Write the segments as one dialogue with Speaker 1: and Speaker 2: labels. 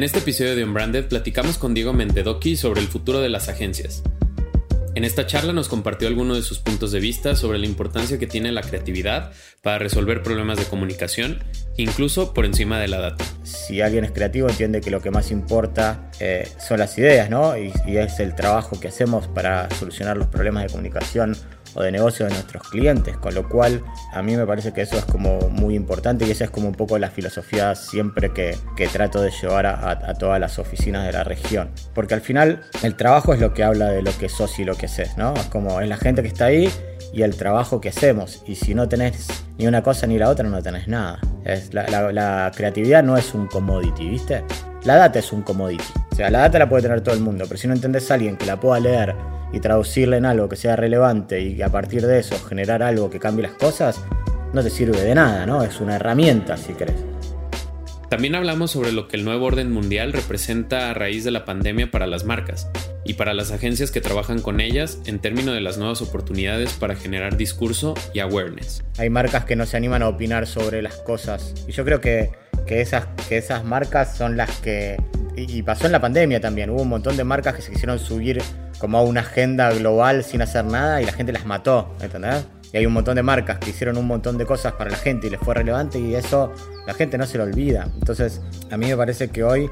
Speaker 1: En este episodio de Unbranded platicamos con Diego Mendedoki sobre el futuro de las agencias. En esta charla nos compartió algunos de sus puntos de vista sobre la importancia que tiene la creatividad para resolver problemas de comunicación, incluso por encima de la data.
Speaker 2: Si alguien es creativo entiende que lo que más importa eh, son las ideas, ¿no? Y es el trabajo que hacemos para solucionar los problemas de comunicación o de negocio de nuestros clientes, con lo cual a mí me parece que eso es como muy importante y esa es como un poco la filosofía siempre que, que trato de llevar a, todas las oficinas de la región. Porque al final el trabajo es lo que habla de lo que sos y lo que haces, ¿no? Es como es la gente que está ahí y el trabajo que hacemos. Y si no tenés ni una cosa ni la otra, no tenés nada. Es la, la, la creatividad no es un commodity, ¿viste? La data es un commodity. O sea, la data la puede tener todo el mundo, pero si no entendés a alguien que la pueda leer y traducirla en algo que sea relevante y a partir de eso generar algo que cambie las cosas, no te sirve de nada, ¿no? Es una herramienta, si querés.
Speaker 1: También hablamos sobre lo que el nuevo orden mundial representa a raíz de la pandemia para las marcas y para las agencias que trabajan con ellas en términos de las nuevas oportunidades para generar discurso y awareness.
Speaker 2: Hay marcas que no se animan a opinar sobre las cosas y yo creo que, que, esas, que esas marcas son las que... Y pasó en la pandemia también, hubo un montón de marcas que se quisieron subir como a una agenda global sin hacer nada y la gente las mató, ¿entendés? Y hay un montón de marcas que hicieron un montón de cosas para la gente y les fue relevante y eso la gente no se lo olvida. Entonces, a mí me parece que hoy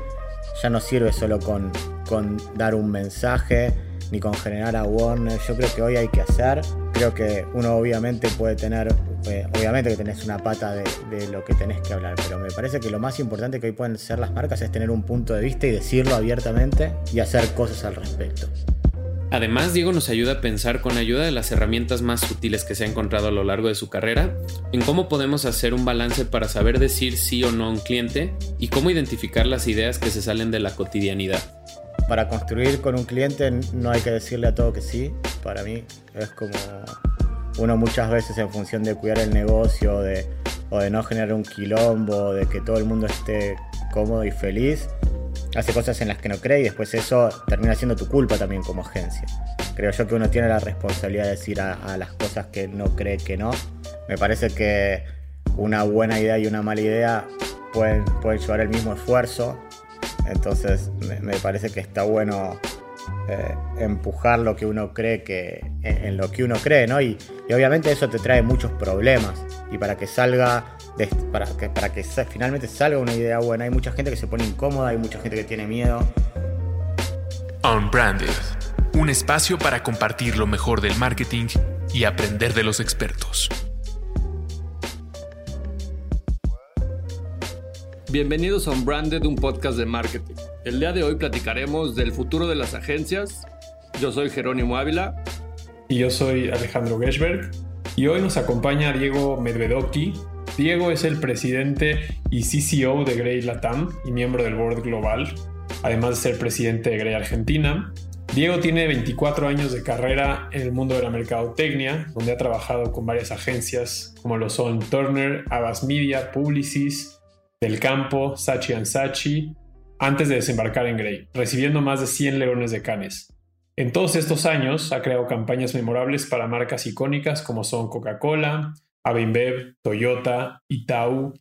Speaker 2: ya no sirve solo con, con dar un mensaje ni con generar awareness. Yo creo que hoy hay que hacer. Creo que uno obviamente puede tener, eh, obviamente que tenés una pata de, lo que tenés que hablar, pero me parece que lo más importante que hoy pueden ser las marcas es tener un punto de vista y decirlo abiertamente y hacer cosas al respecto.
Speaker 1: Además, Diego nos ayuda a pensar con ayuda de las herramientas más sutiles que se ha encontrado a lo largo de su carrera, en cómo podemos hacer un balance para saber decir sí o no a un cliente y cómo identificar las ideas que se salen de la cotidianidad.
Speaker 2: Para construir con un cliente no hay que decirle a todo que sí, para mí es como uno muchas veces en función de cuidar el negocio de, o de no generar un quilombo, de que todo el mundo esté cómodo y feliz, hace cosas en las que no cree y después eso termina siendo tu culpa también como agencia. Creo yo que uno tiene la responsabilidad de decir a, las cosas que no cree que no. Me parece que una buena idea y una mala idea pueden, pueden llevar el mismo esfuerzo. Entonces me, me parece que está bueno eh, empujar lo que uno cree que en, en lo que uno cree, ¿no? Y, y, obviamente eso te trae muchos problemas. Y para que salga, de, para, que, para que finalmente salga una idea buena, hay mucha gente que se pone incómoda, hay mucha gente que tiene miedo.
Speaker 1: Unbranded, un espacio para compartir lo mejor del marketing y aprender de los expertos.
Speaker 3: Bienvenidos a Unbranded, un podcast de marketing. El día de hoy platicaremos del futuro de las agencias. Yo soy Jerónimo Ávila.
Speaker 4: Y yo soy Alejandro Geschberg. Y hoy nos acompaña Diego Medvedoki. Diego es el presidente y CCO de Grey Latam y miembro del Board Global, además de ser presidente de Grey Argentina. Diego tiene 24 años de carrera en el mundo de la mercadotecnia, donde ha trabajado con varias agencias como lo son Turner, Abbas Media, Publicis, Del Campo, Sachi Sachi, antes de desembarcar en Grey, recibiendo más de 100 leones de canes. En todos estos años ha creado campañas memorables para marcas icónicas como son Coca-Cola, Avinbev, Toyota, Itaú,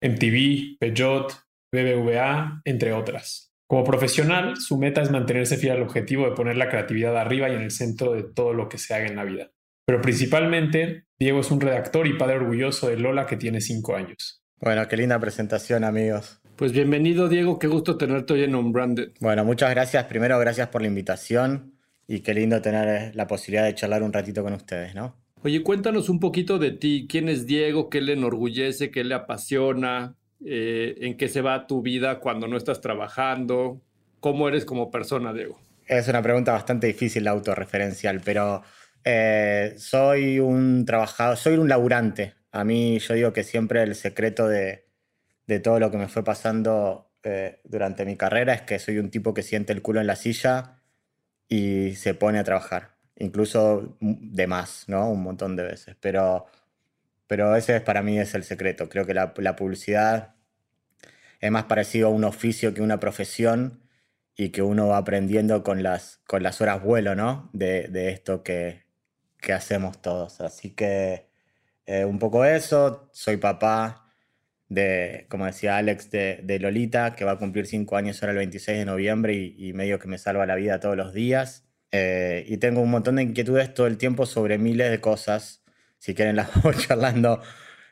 Speaker 4: MTV, Peugeot, BBVA, entre otras. Como profesional, su meta es mantenerse fiel al objetivo de poner la creatividad arriba y en el centro de todo lo que se haga en la vida. Pero principalmente, Diego es un redactor y padre orgulloso de Lola que tiene 5 años.
Speaker 2: Bueno, qué linda presentación, amigos.
Speaker 3: Pues bienvenido, Diego. Qué gusto tenerte hoy en Unbranded.
Speaker 2: Bueno, muchas gracias. Primero, gracias por la invitación y qué lindo tener la posibilidad de charlar un ratito con ustedes, ¿no?
Speaker 3: Oye, cuéntanos un poquito de ti. ¿Quién es Diego? ¿Qué le enorgullece? ¿Qué le apasiona? Eh, ¿En qué se va tu vida cuando no estás trabajando? ¿Cómo eres como persona, Diego?
Speaker 2: Es una pregunta bastante difícil la autorreferencial, pero Eh, soy un trabajador, soy un laburante. A mí yo digo que siempre el secreto de, de todo lo que me fue pasando eh, durante mi carrera es que soy un tipo que siente el culo en la silla y se pone a trabajar. Incluso de más, ¿no? Un montón de veces. Pero, pero ese es, para mí es el secreto. Creo que la, publicidad es más parecido a un oficio que una profesión y que uno va aprendiendo con las, con las horas vuelo, ¿no? De, de esto que, que, hacemos todos. Así que eh, un poco eso, soy papá de, como decía Alex, de, de, Lolita, que va a cumplir cinco años ahora el 26 de noviembre y medio que me salva la vida todos los días. Eh, y tengo un montón de inquietudes todo el tiempo sobre miles de cosas. Si quieren las vamos charlando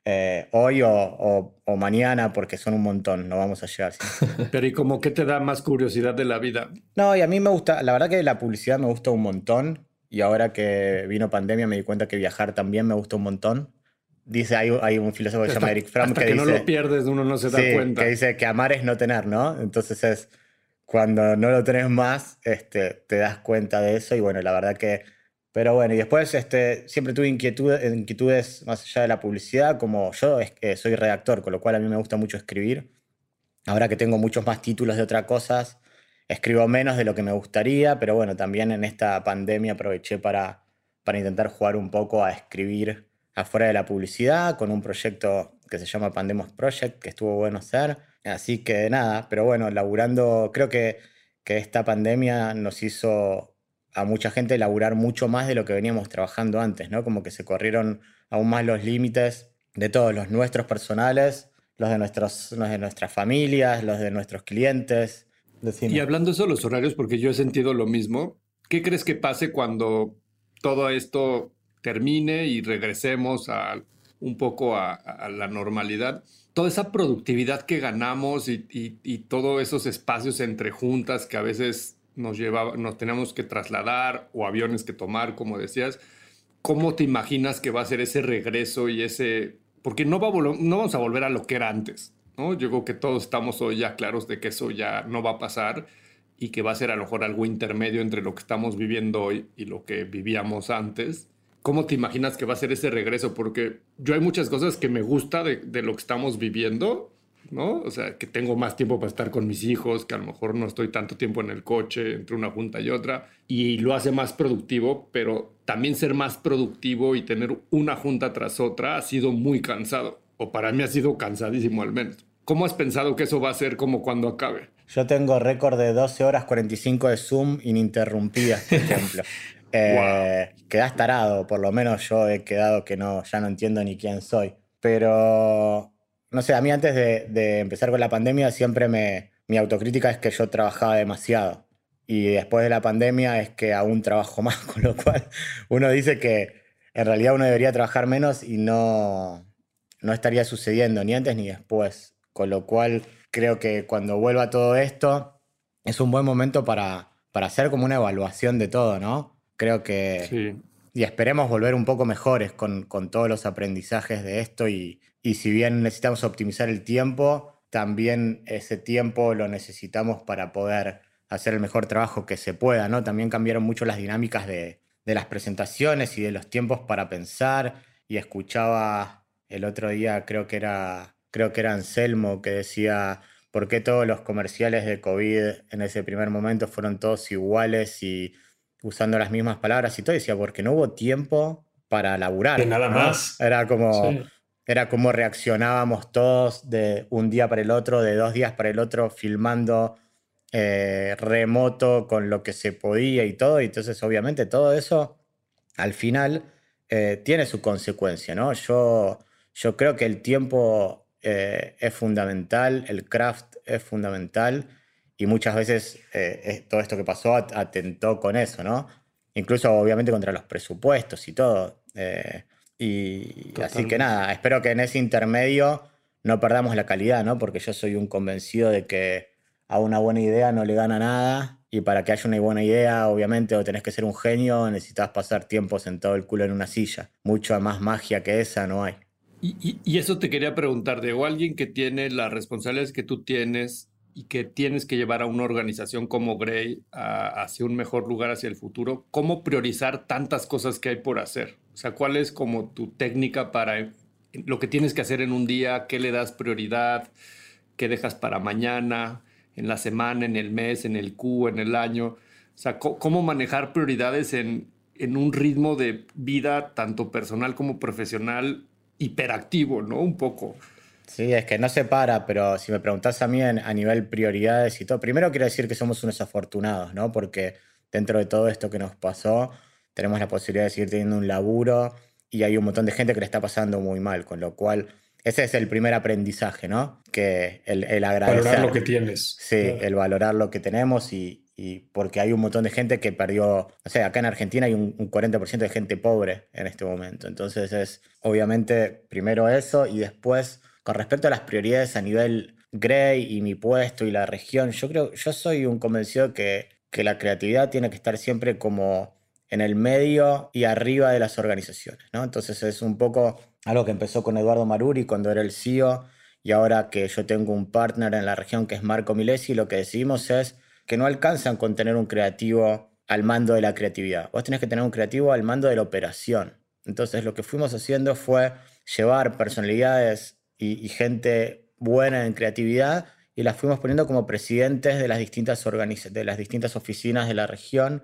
Speaker 2: eh, hoy o, o, o, mañana, porque son un montón, no vamos a llegar. ¿sí?
Speaker 3: Pero ¿y como qué te da más curiosidad de la vida?
Speaker 2: No, y a mí me gusta, la verdad que la publicidad me gusta un montón. Y ahora que vino pandemia me di cuenta que viajar también me gusta un montón. Dice, hay, hay un filósofo que se llama Eric Fromm
Speaker 3: hasta
Speaker 2: que,
Speaker 3: que
Speaker 2: dice,
Speaker 3: no lo pierdes, uno no se da
Speaker 2: sí,
Speaker 3: cuenta.
Speaker 2: Que dice que amar es no tener, ¿no? Entonces es cuando no lo tenés más, este, te das cuenta de eso y bueno, la verdad que... Pero bueno, y después este, siempre tuve inquietudes, inquietudes más allá de la publicidad, como yo que soy redactor, con lo cual a mí me gusta mucho escribir. Ahora que tengo muchos más títulos de otras cosas, escribo menos de lo que me gustaría, pero bueno, también en esta pandemia aproveché para, para intentar jugar un poco a escribir afuera de la publicidad con un proyecto que se llama Pandemos Project, que estuvo bueno hacer. Así que nada, pero bueno, laburando, creo que, que esta pandemia nos hizo a mucha gente laburar mucho más de lo que veníamos trabajando antes, ¿no? Como que se corrieron aún más los límites de todos los nuestros personales, los de, nuestros, los de nuestras familias, los de nuestros clientes.
Speaker 3: Y hablando de eso, los horarios, porque yo he sentido lo mismo, ¿qué crees que pase cuando todo esto termine y regresemos a un poco a la normalidad? Toda esa productividad que ganamos y, y, y, todos esos espacios entre juntas que a veces nos llevaba, nos tenemos que trasladar o aviones que tomar, como decías, ¿cómo te imaginas que va a ser ese regreso y ese... Porque no, va a no vamos a volver a lo que era antes, ¿no? Yo creo que todos estamos hoy ya claros de que eso ya no va a pasar y que va a ser a lo mejor algo intermedio entre lo que estamos viviendo hoy y lo que vivíamos antes. ¿Cómo te imaginas que va a ser ese regreso? Porque yo hay muchas cosas que me gusta de, de, lo que estamos viviendo, ¿no? O sea, que tengo más tiempo para estar con mis hijos, que a lo mejor no estoy tanto tiempo en el coche entre una junta y otra, y lo hace más productivo, pero también ser más productivo y tener una junta tras otra ha sido muy cansado, o para mí ha sido cansadísimo al menos. ¿Cómo has pensado que eso va a ser como cuando acabe?
Speaker 2: Yo tengo récord de 12 horas 45 de Zoom ininterrumpidas, por ejemplo. Eh, wow. Tarado, por lo menos yo he quedado que no, ya no entiendo ni quién soy. Pero, no sé, a mí antes de, de empezar con la pandemia siempre me, mi autocrítica es que yo trabajaba demasiado. Y después de la pandemia es que aún trabajo más, con lo cual uno dice que en realidad uno debería trabajar menos y no, no estaría sucediendo ni antes ni después. Con lo cual creo que cuando vuelva todo esto es un buen momento para, para hacer como una evaluación de todo, ¿no? Creo que... Sí. Y esperemos volver un poco mejores con, con todos los aprendizajes de esto y, y, si bien necesitamos optimizar el tiempo, también ese tiempo lo necesitamos para poder hacer el mejor trabajo que se pueda, ¿no? También cambiaron mucho las dinámicas de, de las presentaciones y de los tiempos para pensar y escuchaba el otro día, creo que era, creo que era Anselmo, que decía, ¿por qué todos los comerciales de COVID en ese primer momento fueron todos iguales y usando las mismas palabras y todo, decía, porque no hubo tiempo para laburar.
Speaker 4: De nada
Speaker 2: ¿no?
Speaker 4: más.
Speaker 2: Era como, sí. era como reaccionábamos todos de un día para el otro, de dos días para el otro, filmando eh, remoto con lo que se podía y todo. Y entonces, obviamente, todo eso al final eh, tiene su consecuencia, ¿no? Yo, yo creo que el tiempo eh, es fundamental, el craft es fundamental y muchas veces eh, todo esto que pasó atentó con eso, ¿no? Incluso obviamente contra los presupuestos y todo. Eh, y Totalmente. así que nada, espero que en ese intermedio no perdamos la calidad, ¿no? Porque yo soy un convencido de que a una buena idea no le gana nada y para que haya una buena idea, obviamente, o tenés que ser un genio, necesitas pasar tiempo sentado el culo en una silla. Mucha más magia que esa no hay.
Speaker 3: Y, y, y eso te quería preguntar, de o alguien que tiene las responsabilidades que tú tienes y que tienes que llevar a una organización como Gray hacia un mejor lugar hacia el futuro, ¿cómo priorizar tantas cosas que hay por hacer? O sea, ¿cuál es como tu técnica para lo que tienes que hacer en un día? ¿Qué le das prioridad? ¿Qué dejas para mañana? ¿En la semana? ¿En el mes? ¿En el Q? ¿En el año? O sea, ¿cómo manejar prioridades en, en un ritmo de vida tanto personal como profesional hiperactivo, ¿no? Un poco.
Speaker 2: Sí, es que no se para, pero si me preguntas a mí a nivel prioridades y todo, primero quiero decir que somos unos afortunados, ¿no? Porque dentro de todo esto que nos pasó, tenemos la posibilidad de seguir teniendo un laburo y hay un montón de gente que le está pasando muy mal, con lo cual ese es el primer aprendizaje, ¿no? Que el, el agradecer.
Speaker 4: Valorar lo que tienes.
Speaker 2: Sí, el valorar lo que tenemos y, y porque hay un montón de gente que perdió, o sea, acá en Argentina hay un, 40% de gente pobre en este momento. Entonces es obviamente primero eso y después con respecto a las prioridades a nivel Grey y mi puesto y la región, yo creo, yo soy un convencido que, que la creatividad tiene que estar siempre como en el medio y arriba de las organizaciones, ¿no? Entonces es un poco algo que empezó con Eduardo Maruri cuando era el CEO y ahora que yo tengo un partner en la región que es Marco Milesi, lo que decimos es que no alcanzan con tener un creativo al mando de la creatividad. Vos tenés que tener un creativo al mando de la operación. Entonces lo que fuimos haciendo fue llevar personalidades y, gente buena en creatividad y las fuimos poniendo como presidentes de las distintas de las distintas oficinas de la región.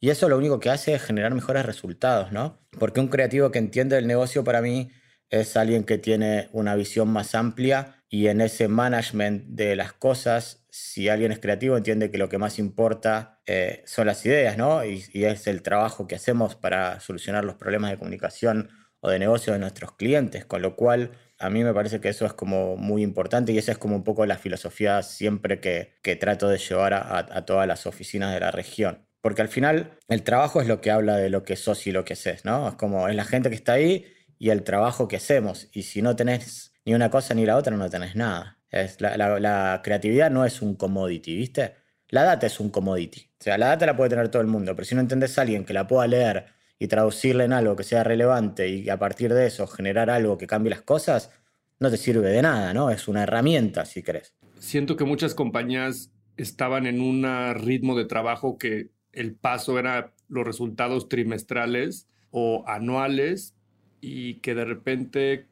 Speaker 2: Y eso lo único que hace es generar mejores resultados, ¿no? Porque un creativo que entiende el negocio para mí es alguien que tiene una visión más amplia y en ese management de las cosas, si alguien es creativo, entiende que lo que más importa eh, son las ideas, ¿no? Y, es el trabajo que hacemos para solucionar los problemas de comunicación o de negocio de nuestros clientes, con lo cual a mí me parece que eso es como muy importante y esa es como un poco la filosofía siempre que, que trato de llevar a, a, todas las oficinas de la región. Porque al final el trabajo es lo que habla de lo que sos y lo que haces, ¿no? Es como es la gente que está ahí y el trabajo que hacemos. Y si no tenés ni una cosa ni la otra, no tenés nada. Es, la, creatividad no es un commodity, ¿viste? La data es un commodity. O sea, la data la puede tener todo el mundo, pero si no entendés a alguien que la pueda leer y traducirla en algo que sea relevante y a partir de eso generar algo que cambie las cosas, no te sirve de nada, ¿no? Es una herramienta, si crees.
Speaker 3: Siento que muchas compañías estaban en un ritmo de trabajo que el paso era los resultados trimestrales o anuales y que de repente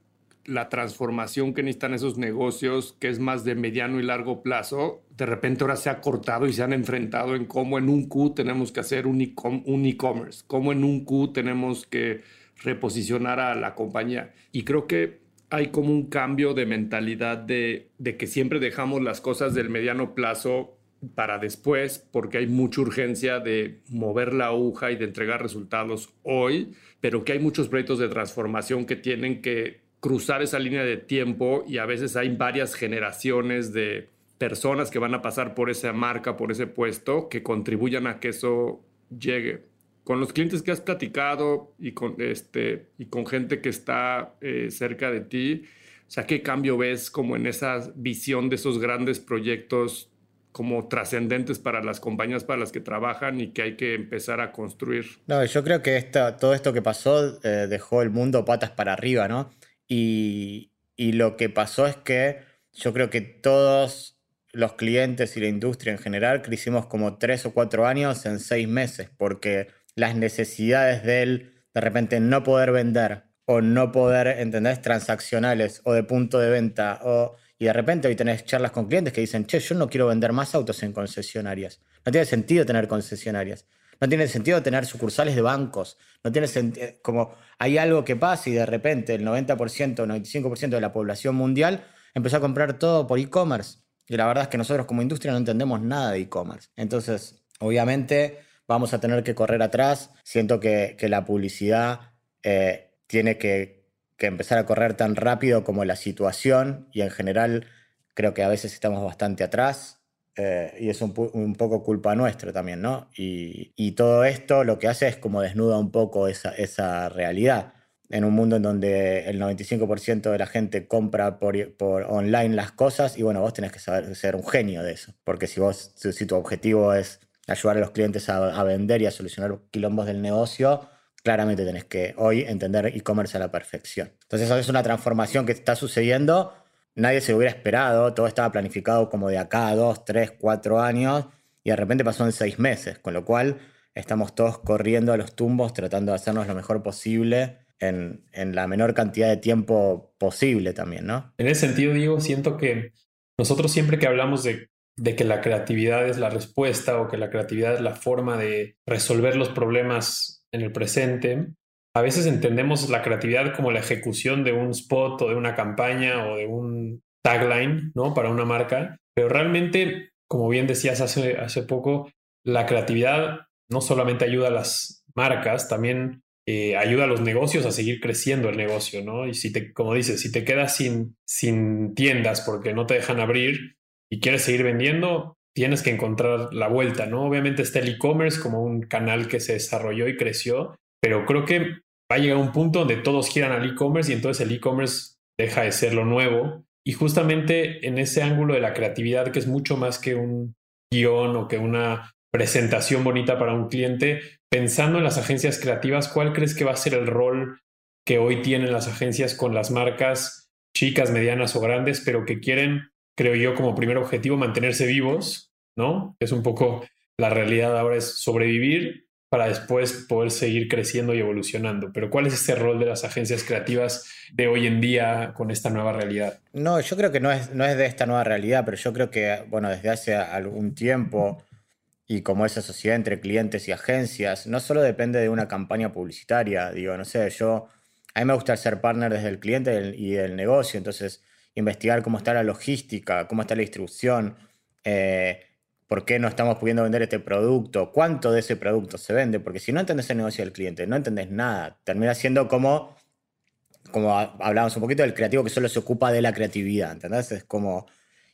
Speaker 3: la transformación que necesitan esos negocios, que es más de mediano y largo plazo, de repente ahora se ha cortado y se han enfrentado en cómo en un Q tenemos que hacer un e-commerce, cómo en un Q tenemos que reposicionar a la compañía. Y creo que hay como un cambio de mentalidad de, de que siempre dejamos las cosas del mediano plazo para después, porque hay mucha urgencia de mover la aguja y de entregar resultados hoy, pero que hay muchos proyectos de transformación que tienen que cruzar esa línea de tiempo y a veces hay varias generaciones de personas que van a pasar por esa marca, por ese puesto, que contribuyan a que eso llegue. Con los clientes que has platicado y con, este, y con gente que está eh, cerca de ti, o sea, ¿qué cambio ves como en esa visión de esos grandes proyectos como trascendentes para las compañías para las que trabajan y que hay que empezar a construir?
Speaker 2: No, yo creo que todo esto que pasó eh, dejó el mundo patas para arriba, ¿no? Y, lo que pasó es que yo creo que todos los clientes y la industria en general crecimos como tres o cuatro años en seis meses, porque las necesidades de él de repente no poder vender o no poder, ¿entendés? Transaccionales o de punto de venta. O, y de repente hoy tenés charlas con clientes que dicen, che, yo no quiero vender más autos en concesionarias. No tiene sentido tener concesionarias. No tiene sentido tener sucursales de bancos. No tiene sentido, como hay algo que pasa y de repente el 90%, 95% de la población mundial empezó a comprar todo por e-commerce. Y la verdad es que nosotros como industria no entendemos nada de e-commerce. Entonces, obviamente vamos a tener que correr atrás. Siento que, la publicidad eh, tiene que, que empezar a correr tan rápido como la situación y en general creo que a veces estamos bastante atrás. Eh, y es un, un, poco culpa nuestra también, ¿no? Y, y, todo esto lo que hace es como desnuda un poco esa, esa realidad. En un mundo en donde el 95% de la gente compra por, por, online las cosas y bueno, vos tenés que saber ser un genio de eso. Porque si vos, si tu objetivo es ayudar a los clientes a, a vender y a solucionar quilombos del negocio, claramente tenés que hoy entender e-commerce a la perfección. Entonces eso es una transformación que está sucediendo nadie se hubiera esperado, todo estaba planificado como de acá a dos, tres, cuatro años, y de repente pasó en seis meses, con lo cual estamos todos corriendo a los tumbos tratando de hacernos lo mejor posible en, la menor cantidad de tiempo posible también, ¿no?
Speaker 4: En ese sentido, Diego, siento que nosotros siempre que hablamos de, de que la creatividad es la respuesta o que la creatividad es la forma de resolver los problemas en el presente, a veces entendemos la creatividad como la ejecución de un spot o de una campaña o de un tagline, ¿no? Para una marca, pero realmente, como bien decías hace, poco, la creatividad no solamente ayuda a las marcas, también eh, ayuda a los negocios a seguir creciendo el negocio, ¿no? Y si te, como dices, si te quedas sin, sin tiendas porque no te dejan abrir y quieres seguir vendiendo, tienes que encontrar la vuelta, ¿no? Obviamente está el e-commerce como un canal que se desarrolló y creció, pero creo que va a llegar un punto donde todos quieran al e-commerce y entonces el e-commerce deja de ser lo nuevo. Y justamente en ese ángulo de la creatividad, que es mucho más que un guion o que una presentación bonita para un cliente, pensando en las agencias creativas, ¿cuál crees que va a ser el rol que hoy tienen las agencias con las marcas chicas, medianas o grandes, pero que quieren, creo yo, como primer objetivo mantenerse vivos, ¿no? Es un poco la realidad ahora es sobrevivir para después poder seguir creciendo y evolucionando. Pero ¿cuál es ese rol de las agencias creativas de hoy en día con esta nueva realidad?
Speaker 2: No, yo creo que no es, no es de esta nueva realidad, pero yo creo que, bueno, desde hace algún tiempo y como esa sociedad entre clientes y agencias, no solo depende de una campaña publicitaria, digo, no sé, yo, a mí me gusta ser partner desde el cliente y del negocio, entonces investigar cómo está la logística, cómo está la distribución, eh, por qué no estamos pudiendo vender este producto, cuánto de ese producto se vende, porque si no entendés el negocio del cliente, no entendés nada, termina siendo como, como hablábamos un poquito del creativo que solo se ocupa de la creatividad, ¿entendés? Es como,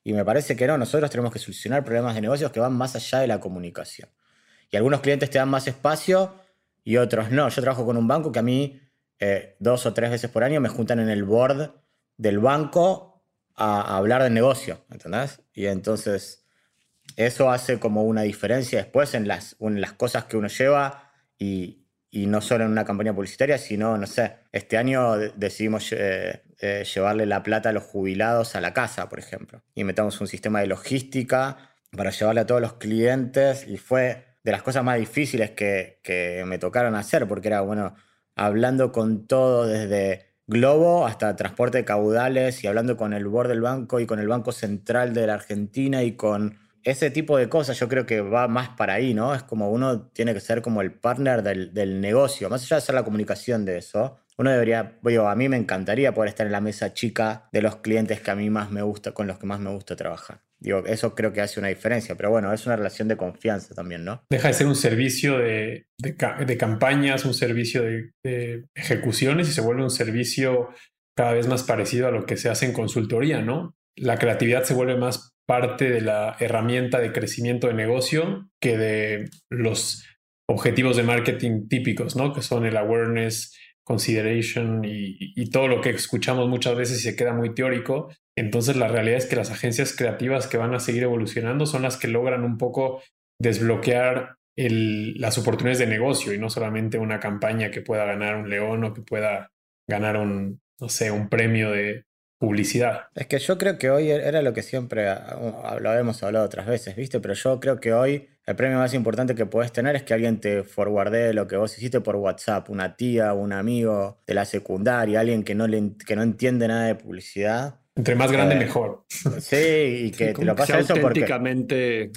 Speaker 2: y me parece que no, nosotros tenemos que solucionar problemas de negocios que van más allá de la comunicación. Y algunos clientes te dan más espacio y otros no. Yo trabajo con un banco que a mí eh, dos o tres veces por año me juntan en el board del banco a, hablar de negocio, ¿entendés? Y entonces eso hace como una diferencia después en las, en las cosas que uno lleva y, no solo en una campaña publicitaria, sino, no sé, este año decidimos eh, eh, llevarle la plata a los jubilados a la casa, por ejemplo. Y metamos un sistema de logística para llevarle a todos los clientes y fue de las cosas más difíciles que, que me tocaron hacer, porque era, bueno, hablando con todo desde Globo hasta transporte de caudales y hablando con el board del banco y con el Banco Central de la Argentina y con ese tipo de cosas yo creo que va más para ahí, ¿no? Es como uno tiene que ser como el partner del, negocio, más allá de hacer la comunicación de eso. Uno debería, digo, a mí me encantaría poder estar en la mesa chica de los clientes que a mí más me gusta, con los que más me gusta trabajar. Digo, eso creo que hace una diferencia, pero bueno, es una relación de confianza también, ¿no?
Speaker 4: Deja de ser un servicio de, de, campañas, un servicio de, de ejecuciones y se vuelve un servicio cada vez más parecido a lo que se hace en consultoría, ¿no? La creatividad se vuelve más parte de la herramienta de crecimiento de negocio que de los objetivos de marketing típicos, ¿no? Que son el awareness, consideration y, todo lo que escuchamos muchas veces y se queda muy teórico. Entonces la realidad es que las agencias creativas que van a seguir evolucionando son las que logran un poco desbloquear las oportunidades de negocio y no solamente una campaña que pueda ganar un león o que pueda ganar un, no sé, un premio de, publicidad.
Speaker 2: Es que yo creo que hoy era lo que siempre lo hemos hablado otras veces, ¿viste? Pero yo creo que hoy el premio más importante que puedes tener es que alguien te forwardee lo que vos hiciste por WhatsApp, una tía, un amigo de la secundaria, alguien que no, le, que no entiende nada de publicidad.
Speaker 4: Entre más grande, eh, mejor.
Speaker 2: Sí, y que te lo pasa eso
Speaker 3: porque... relevante.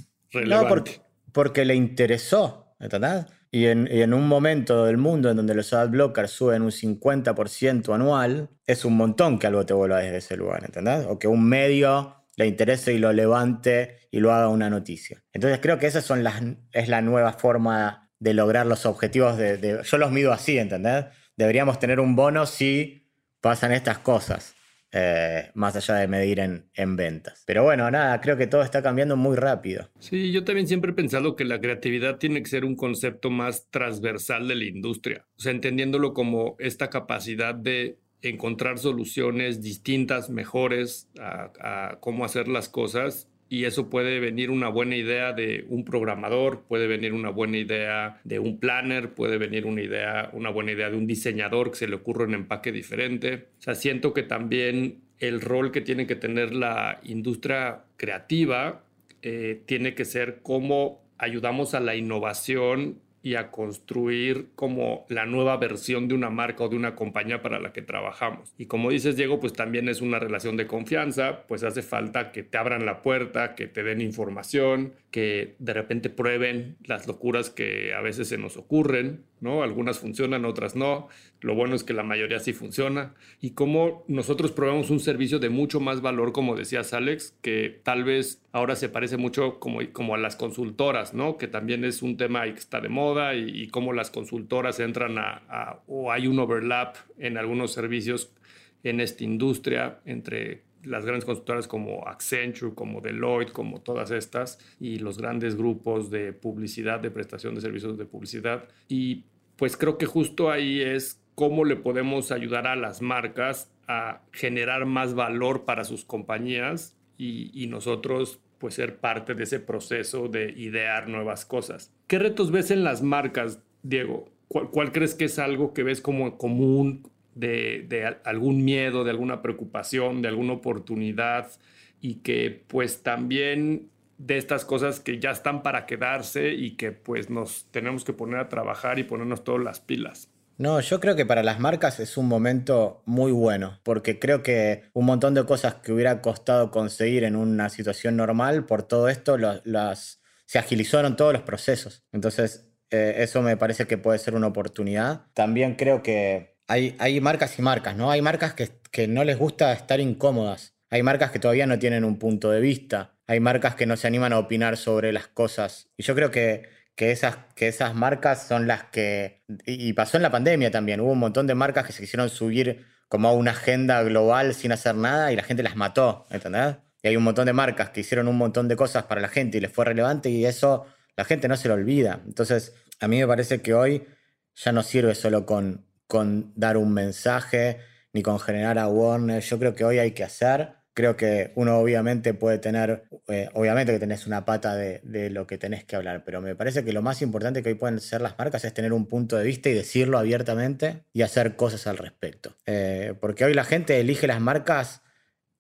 Speaker 2: No, porque, porque le interesó, ¿entendés? Y en, un momento del mundo en donde los ad blockers suben un 50% anual, es un montón que algo te vuelva desde ese lugar, ¿entendés? O que un medio le interese y lo levante y lo haga una noticia. Entonces creo que esa es la nueva forma de lograr los objetivos de, Yo los mido así, ¿entendés? Deberíamos tener un bono si pasan estas cosas. Eh, más allá de medir en, en, ventas. Pero bueno, nada, creo que todo está cambiando muy rápido.
Speaker 3: Sí, yo también siempre he pensado que la creatividad tiene que ser un concepto más transversal de la industria, o sea, entendiéndolo como esta capacidad de encontrar soluciones distintas, mejores a, a cómo hacer las cosas y eso puede venir una buena idea de un programador, puede venir una buena idea de un planner, puede venir una idea, una buena idea de un diseñador que se le ocurre un empaque diferente. O sea, siento que también el rol que tiene que tener la industria creativa eh, tiene que ser cómo ayudamos a la innovación y a construir como la nueva versión de una marca o de una compañía para la que trabajamos. Y como dices, Diego, pues también es una relación de confianza, pues hace falta que te abran la puerta, que te den información, que de repente prueben las locuras que a veces se nos ocurren, ¿no? Algunas funcionan, otras no. Lo bueno es que la mayoría sí funciona. Y como nosotros probamos un servicio de mucho más valor, como decías Alex, que tal vez ahora se parece mucho como, como a las consultoras, ¿no? Que también es un tema que está de moda y, cómo las consultoras entran a, o hay un overlap en algunos servicios en esta industria entre las grandes consultoras como Accenture, como Deloitte, como todas estas, y los grandes grupos de publicidad, de prestación de servicios de publicidad. Y pues creo que justo ahí es cómo le podemos ayudar a las marcas a generar más valor para sus compañías y, nosotros pues ser parte de ese proceso de idear nuevas cosas. ¿Qué retos ves en las marcas, Diego? ¿Cuál, cuál crees que es algo que ves como común de, algún miedo, de alguna preocupación, de alguna oportunidad y que pues también de estas cosas que ya están para quedarse y que pues nos tenemos que poner a trabajar y ponernos todas las pilas.
Speaker 2: No, yo creo que para las marcas es un momento muy bueno, porque creo que un montón de cosas que hubiera costado conseguir en una situación normal, por todo esto las, se agilizaron todos los procesos. Entonces, eh, eso me parece que puede ser una oportunidad. También creo que hay, marcas y marcas, ¿no? Hay marcas que, no les gusta estar incómodas. Hay marcas que todavía no tienen un punto de vista. Hay marcas que no se animan a opinar sobre las cosas. Y yo creo que, esas, que esas marcas son las que... Y, pasó en la pandemia también. Hubo un montón de marcas que se quisieron subir como a una agenda global sin hacer nada y la gente las mató, ¿entendés? Y hay un montón de marcas que hicieron un montón de cosas para la gente y les fue relevante y eso la gente no se lo olvida. Entonces, a mí me parece que hoy ya no sirve solo con con dar un mensaje ni con generar awareness. Yo creo que hoy hay que hacer. Creo que uno obviamente puede tener, eh, obviamente que tenés una pata de, lo que tenés que hablar, pero me parece que lo más importante que hoy pueden ser las marcas es tener un punto de vista y decirlo abiertamente y hacer cosas al respecto. Eh, porque hoy la gente elige las marcas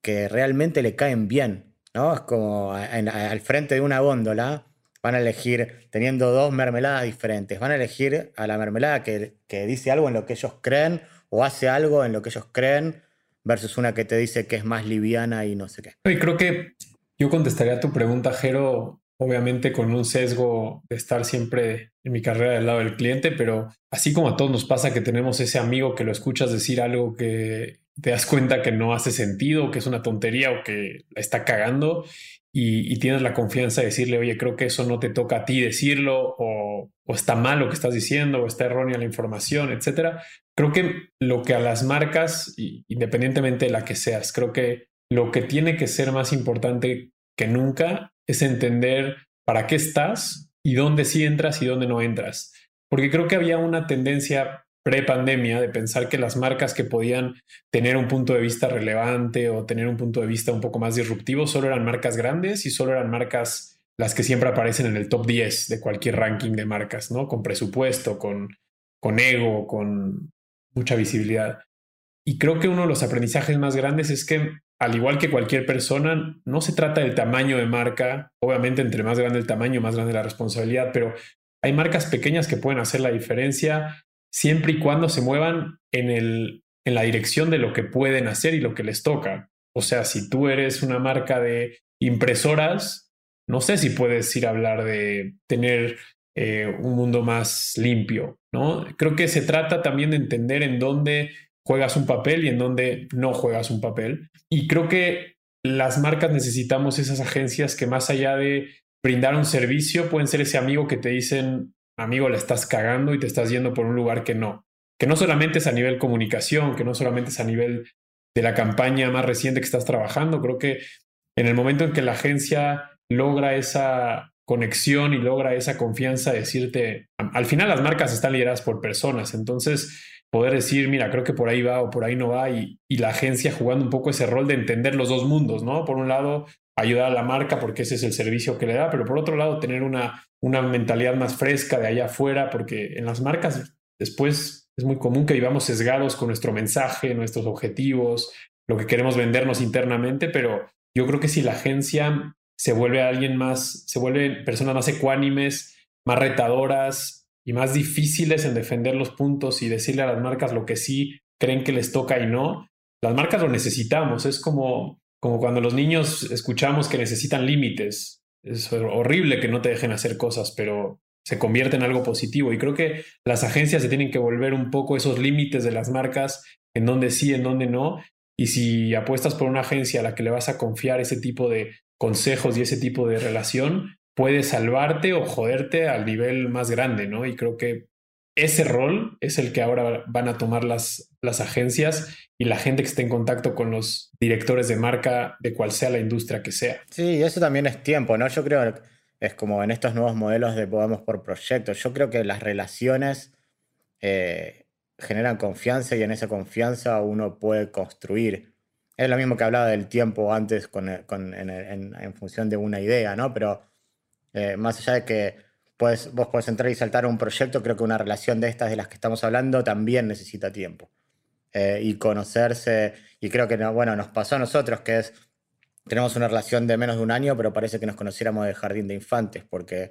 Speaker 2: que realmente le caen bien, ¿no? Es como al frente de una góndola, van a elegir, teniendo dos mermeladas diferentes, van a elegir a la mermelada que, dice algo en lo que ellos creen o hace algo en lo que ellos creen versus una que te dice que es más liviana y no sé qué.
Speaker 4: Y creo que yo contestaría a tu pregunta, Jero, obviamente con un sesgo de estar siempre en mi carrera del lado del cliente, pero así como a todos nos pasa que tenemos ese amigo que lo escuchas decir algo que te das cuenta que no hace sentido, que es una tontería o que la está cagando y, tienes la confianza de decirle, oye, creo que eso no te toca a ti decirlo, o, está mal lo que estás diciendo, o está errónea la información, etcétera. Creo que lo que a las marcas, independientemente de la que seas, creo que lo que tiene que ser más importante que nunca es entender para qué estás y dónde sí entras y dónde no entras. Porque creo que había una tendencia pre-pandemia de pensar que las marcas que podían tener un punto de vista relevante o tener un punto de vista un poco más disruptivo solo eran marcas grandes y solo eran marcas las que siempre aparecen en el top 10 de cualquier ranking de marcas, ¿no? Con presupuesto, con, con ego, con mucha visibilidad. Y creo que uno de los aprendizajes más grandes es que, al igual que cualquier persona, no se trata del tamaño de marca. Obviamente, entre más grande el tamaño, más grande la responsabilidad, pero hay marcas pequeñas que pueden hacer la diferencia siempre y cuando se muevan en, el, en la dirección de lo que pueden hacer y lo que les toca. O sea, si tú eres una marca de impresoras, no sé si puedes ir a hablar de tener eh, un mundo más limpio, ¿no? Creo que se trata también de entender en dónde juegas un papel y en dónde no juegas un papel. Y creo que las marcas necesitamos esas agencias que más allá de brindar un servicio, pueden ser ese amigo que te dicen, amigo, la estás cagando y te estás yendo por un lugar que no. Que no solamente es a nivel comunicación, que no solamente es a nivel de la campaña más reciente que estás trabajando. Creo que en el momento en que la agencia logra esa conexión y logra esa confianza, decirte, al final las marcas están lideradas por personas, entonces poder decir, mira, creo que por ahí va o por ahí no va, y, y, la agencia jugando un poco ese rol de entender los dos mundos, ¿no? Por un lado, ayudar a la marca porque ese es el servicio que le da, pero por otro lado tener una, una mentalidad más fresca de allá afuera, porque en las marcas después es muy común que vivamos sesgados con nuestro mensaje, nuestros objetivos, lo que queremos vendernos internamente, pero yo creo que si la agencia se vuelve alguien más, se vuelve personas más ecuánimes, más retadoras y más difíciles en defender los puntos y decirle a las marcas lo que sí creen que les toca y no, las marcas lo necesitamos. Es como, como cuando los niños escuchamos que necesitan límites. Es horrible que no te dejen hacer cosas, pero se convierte en algo positivo. Y creo que las agencias se tienen que volver un poco esos límites de las marcas, en donde sí, en donde no. Y si apuestas por una agencia a la que le vas a confiar ese tipo de consejos y ese tipo de relación puede salvarte o joderte al nivel más grande, ¿no? Y creo que ese rol es el que ahora van a tomar las, las agencias y la gente que esté en contacto con los directores de marca de cual sea la industria que sea.
Speaker 2: Sí, eso también es tiempo, ¿no? Yo creo que es como en estos nuevos modelos de podamos por proyectos. Yo creo que las relaciones eh, generan confianza y en esa confianza uno puede construir es lo mismo que hablaba del tiempo antes con, en, función de una idea, ¿no? Pero eh, más allá de que vos podés entrar y saltar a un proyecto, creo que una relación de estas de las que estamos hablando también necesita tiempo. Eh, y conocerse, y creo que bueno, nos pasó a nosotros que es, tenemos una relación de menos de un año, pero parece que nos conociéramos de jardín de infantes, porque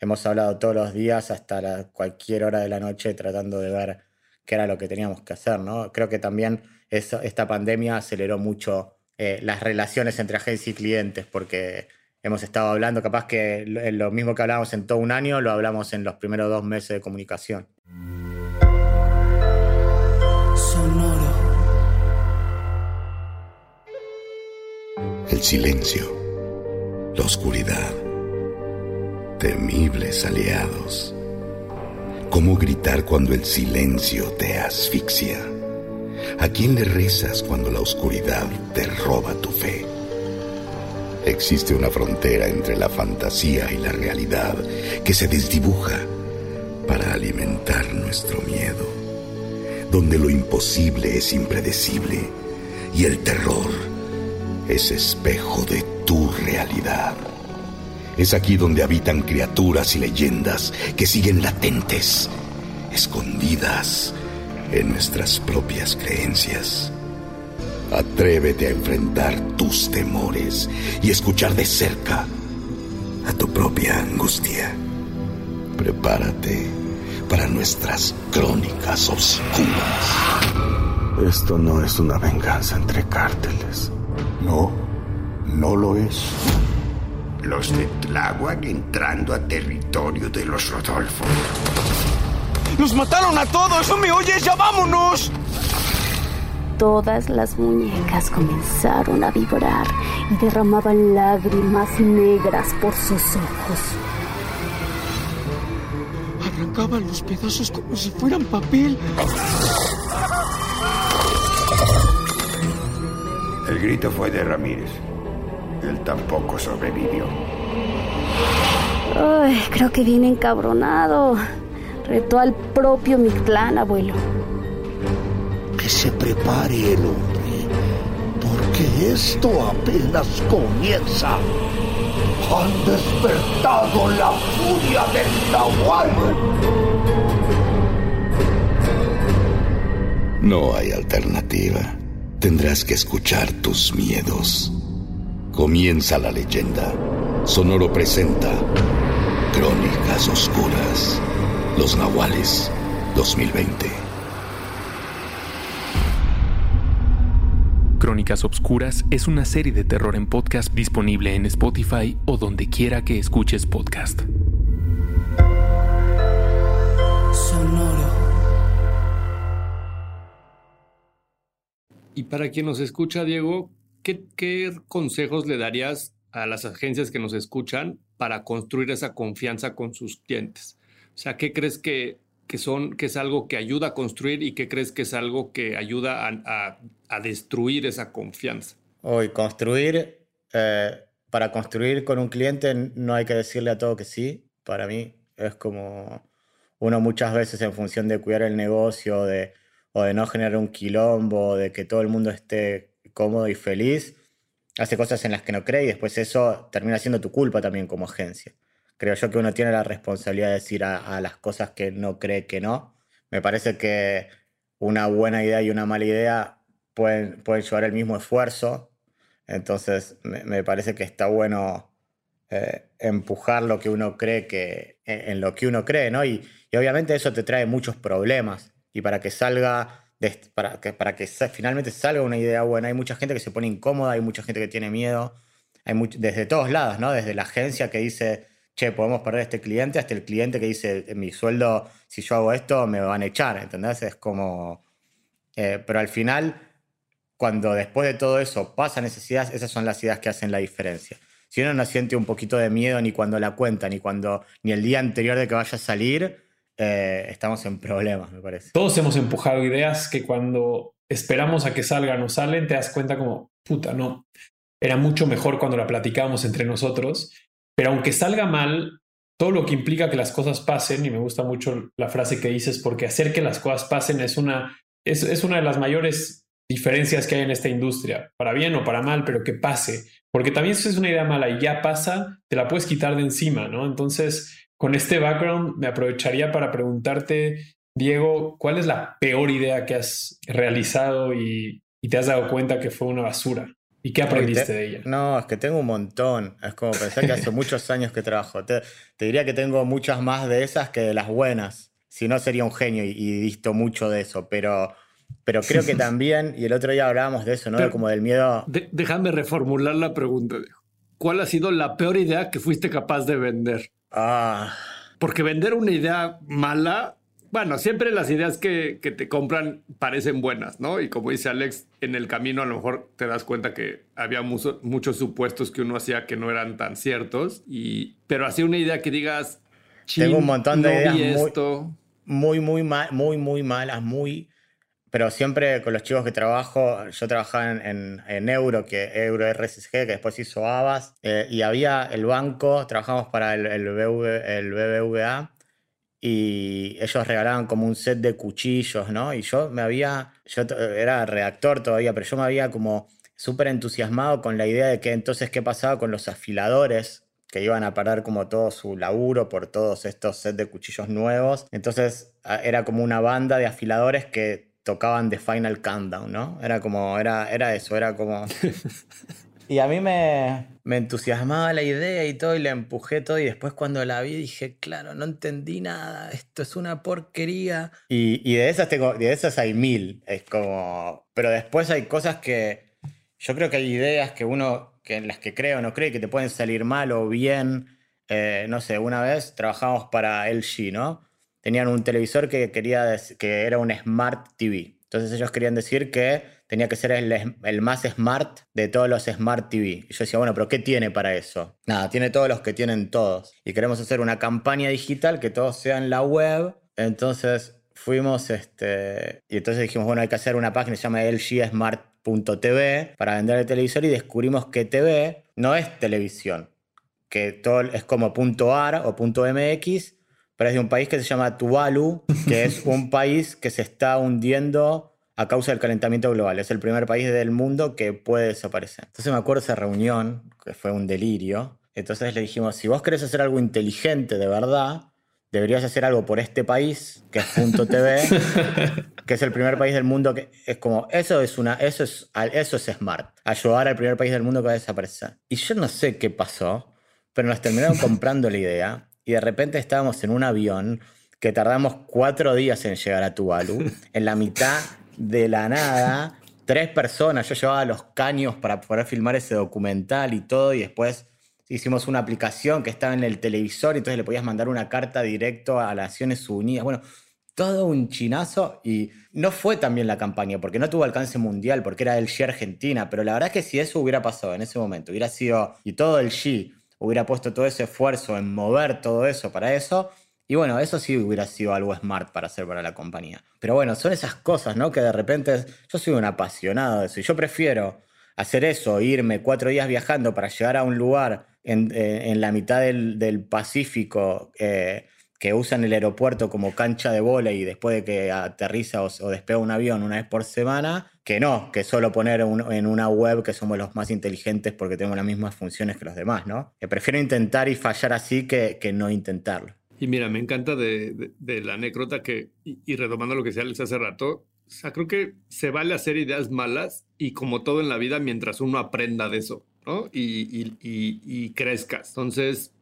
Speaker 2: hemos hablado todos los días hasta cualquier hora de la noche tratando de ver qué era lo que teníamos que hacer, ¿no? Creo que también esta pandemia aceleró mucho eh, las relaciones entre agencia y clientes, porque hemos estado hablando, capaz que lo, mismo que hablábamos en todo un año, lo hablamos en los primeros dos meses de comunicación.
Speaker 5: Sonoro. El silencio, la oscuridad, temibles aliados. ¿Cómo gritar cuando el silencio te asfixia? ¿A quién le rezas cuando la oscuridad te roba tu fe? Existe una frontera entre la fantasía y la realidad que se desdibuja para alimentar nuestro miedo, donde lo imposible es impredecible y el terror es espejo de tu realidad. Es aquí donde habitan criaturas y leyendas que siguen latentes, escondidas en nuestras propias creencias. Atrévete a enfrentar tus temores y escuchar de cerca a tu propia angustia. Prepárate para nuestras crónicas oscuras.
Speaker 6: Esto no es una venganza entre cárteles.
Speaker 5: No, no lo es.
Speaker 7: Los de Tláhuac entrando a territorio de los Rodolfo.
Speaker 8: ¡Nos mataron a todos! ¿No me oyes? ¡Ya vámonos!
Speaker 9: Todas las muñecas comenzaron a vibrar y derramaban lágrimas negras por sus ojos.
Speaker 8: Arrancaban los pedazos como si fueran papel.
Speaker 7: El grito fue de Ramírez. Él tampoco sobrevivió.
Speaker 9: Ay, creo que viene encabronado. Retó al propio Mictlán, abuelo.
Speaker 10: Que se prepare el hombre, porque esto apenas comienza. Han despertado la furia del Nahual.
Speaker 5: No hay alternativa. Tendrás que escuchar tus miedos. Comienza la leyenda. Sonoro presenta Crónicas Oscuras. Los Nahuales 2020.
Speaker 11: Crónicas Obscuras es una serie de terror en podcast disponible en Spotify o donde quiera que escuches podcast.
Speaker 3: Sonoro. Y para quien nos escucha, Diego, ¿qué, ¿qué consejos le darías a las agencias que nos escuchan para construir esa confianza con sus clientes? O sea, ¿qué crees que, son, que es algo que ayuda a construir y qué crees que es algo que ayuda a, destruir esa confianza?
Speaker 2: Hoy, construir, eh, para construir con un cliente no hay que decirle a todo que sí. Para mí es como uno muchas veces en función de cuidar el negocio de, o de no generar un quilombo, de que todo el mundo esté cómodo y feliz, hace cosas en las que no cree y después eso termina siendo tu culpa también como agencia creo yo que uno tiene la responsabilidad de decir a, las cosas que no cree que no. Me parece que una buena idea y una mala idea pueden, pueden llevar el mismo esfuerzo. Entonces, me, parece que está bueno eh, empujar lo que uno cree que, en, lo que uno cree, ¿no? Y, y, obviamente eso te trae muchos problemas. Y para que salga, para, que, para que finalmente salga una idea buena, hay mucha gente que se pone incómoda, hay mucha gente que tiene miedo, hay desde todos lados, ¿no? Desde la agencia que dice, che, podemos perder este cliente, hasta el cliente que dice, mi sueldo, si yo hago esto, me van a echar, ¿entendés? Es como... Eh, pero al final, cuando después de todo eso pasa necesidades, esas son las ideas que hacen la diferencia. Si uno no siente un poquito de miedo ni cuando la cuenta, ni cuando, ni el día anterior de que vaya a salir, eh, estamos en problemas, me parece.
Speaker 4: Todos hemos empujado ideas que cuando esperamos a que salgan o salen, te das cuenta como, puta, no, era mucho mejor cuando la platicábamos entre nosotros pero aunque salga mal, todo lo que implica que las cosas pasen, y me gusta mucho la frase que dices, porque hacer que las cosas pasen es una, es, es una de las mayores diferencias que hay en esta industria, para bien o para mal, pero que pase. Porque también si es una idea mala y ya pasa, te la puedes quitar de encima, ¿no? Entonces, con este background, me aprovecharía para preguntarte, Diego, ¿cuál es la peor idea que has realizado y, y te has dado cuenta que fue una basura? ¿Y qué aprendiste de ella?
Speaker 2: No, es que tengo un montón. Es como pensar que hace muchos años que trabajo. Te, diría que tengo muchas más de esas que de las buenas. Si no, sería un genio y, y visto mucho de eso. Pero, pero creo que también, y el otro día hablábamos de eso, ¿no? como del miedo.
Speaker 3: déjame reformular la pregunta. ¿Cuál ha sido la peor idea que fuiste capaz de vender?
Speaker 2: Ah.
Speaker 3: Porque vender una idea mala bueno, siempre las ideas que, te compran parecen buenas, ¿no? Y como dice Alex, en el camino a lo mejor te das cuenta que había muchos supuestos que uno hacía que no eran tan ciertos. Y, pero así una idea que digas,
Speaker 2: tengo un montón de ideas muy, muy, muy, mal, muy, muy malas, muy. Pero siempre con los chicos que trabajo, yo trabajaba en, Euro, que Euro RSG, que después hizo Abas, eh, y había el banco, trabajamos para el, el, el BBVA, y ellos regalaban como un set de cuchillos, ¿no? Y yo me había, yo era redactor todavía, pero yo me había como súper entusiasmado con la idea de que entonces qué pasaba con los afiladores que iban a parar como todo su laburo por todos estos sets de cuchillos nuevos. Entonces era como una banda de afiladores que tocaban The Final Countdown, ¿no? Era como, era, era eso, era como... Y a mí me, entusiasmaba la idea y todo, y la empujé todo, y después cuando la vi dije, claro, no entendí nada, esto es una porquería. Y, de esas tengo, de esas hay mil, es como. Pero después hay cosas que. Yo creo que hay ideas que uno, que en las que cree o no cree, que te pueden salir mal o bien. Eh, no sé, una vez trabajamos para LG, ¿no? Tenían un televisor que quería que era un Smart TV. Entonces ellos querían decir que tenía que ser el, más smart de todos los Smart TV. Y yo decía, bueno, pero ¿qué tiene para eso? Nada, tiene todos los que tienen todos. Y queremos hacer una campaña digital que todos sean la web. Entonces fuimos, este, y entonces dijimos, bueno, hay que hacer una página que se llama lgsmart.tv para vender el televisor y descubrimos que TV no es televisión, que todo es como .ar o .mx, pero es de un país que se llama Tuvalu, que es un país que se está hundiendo a causa del calentamiento global. Es el primer país del mundo que puede desaparecer. Entonces me acuerdo de esa reunión, que fue un delirio. Entonces le dijimos, si vos querés hacer algo inteligente de verdad, deberías hacer algo por este país, que es Punto TV, que es el primer país del mundo que es como, eso es una, eso es, eso es smart, ayudar al primer país del mundo que va a desaparecer. Y yo no sé qué pasó, pero nos terminaron comprando la idea y de repente estábamos en un avión que tardamos cuatro días en llegar a Tuvalu, en la mitad de la nada, tres personas, yo llevaba los caños para poder filmar ese documental y todo, y después hicimos una aplicación que estaba en el televisor, y entonces le podías mandar una carta directo a las Naciones Unidas. Bueno, todo un chinazo y no fue también la campaña porque no tuvo alcance mundial, porque era el G Argentina, pero la verdad es que si eso hubiera pasado en ese momento, hubiera sido, y todo el G hubiera puesto todo ese esfuerzo en mover todo eso para eso, y bueno, eso sí hubiera sido algo smart para hacer para la compañía. Pero bueno, son esas cosas, ¿no? Que de repente yo soy un apasionado de eso. Y yo prefiero hacer eso, irme cuatro días viajando para llegar a un lugar en, eh, la mitad del, Pacífico eh, que usan el aeropuerto como cancha de bola y después de que aterriza o, despega un avión una vez por semana, que no, que solo poner en una web que somos los más inteligentes porque tenemos las mismas funciones que los demás, ¿no? Que prefiero intentar y fallar así que, que no intentarlo.
Speaker 3: Y mira, me encanta de, la anécdota que, y, retomando lo que decía Alex hace rato, O sea, creo que se vale hacer ideas malas y como todo en la vida, mientras uno aprenda de eso, ¿no? Y, y crezcas. Entonces,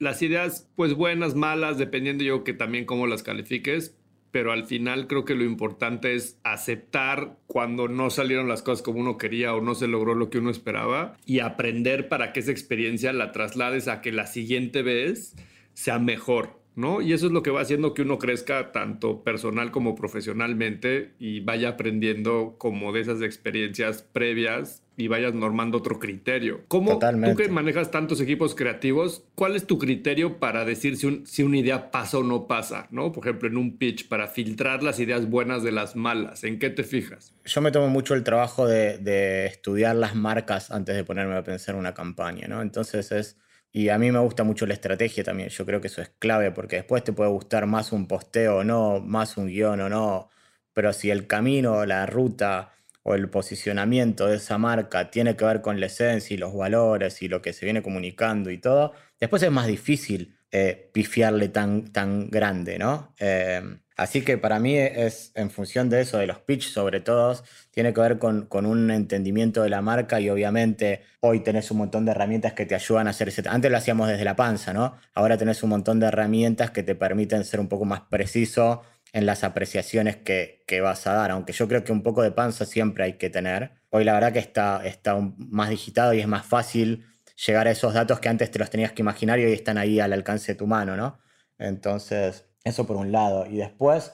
Speaker 3: las ideas, pues buenas, malas, dependiendo yo que también cómo las califiques, pero al final creo que lo importante es aceptar cuando no salieron las cosas como uno quería o no se logró lo que uno esperaba y aprender para que esa experiencia la traslades a que la siguiente vez sea mejor. ¿No? Y eso es lo que va haciendo que uno crezca tanto personal como profesionalmente y vaya aprendiendo como de esas experiencias previas y vayas normando otro criterio. ¿Cómo tú que manejas tantos equipos creativos, cuál es tu criterio para decir si, si, una idea pasa o no pasa, ¿no? Por ejemplo, en un pitch, para filtrar las ideas buenas de las malas, ¿en qué te fijas?
Speaker 2: Yo me tomo mucho el trabajo de, de estudiar las marcas antes de ponerme a pensar una campaña, ¿no? Entonces es y a mí me gusta mucho la estrategia también. Yo creo que eso es clave porque después te puede gustar más un posteo o no, más un guion o no. Pero si el camino, la ruta o el posicionamiento de esa marca tiene que ver con la esencia y los valores y lo que se viene comunicando y todo, después es más difícil eh, pifiarle tan, tan grande, ¿no? Eh, Así que para mí es en función de eso, de los pitch sobre todo, tiene que ver con, un entendimiento de la marca y obviamente hoy tenés un montón de herramientas que te ayudan a hacer ese... Antes lo hacíamos desde la panza, ¿no? Ahora tenés un montón de herramientas que te permiten ser un poco más preciso en las apreciaciones que, vas a dar, aunque yo creo que un poco de panza siempre hay que tener. Hoy la verdad que está, está más digitado y es más fácil llegar a esos datos que antes te los tenías que imaginar y están ahí al alcance de tu mano, ¿no? Entonces, eso por un lado. Y después,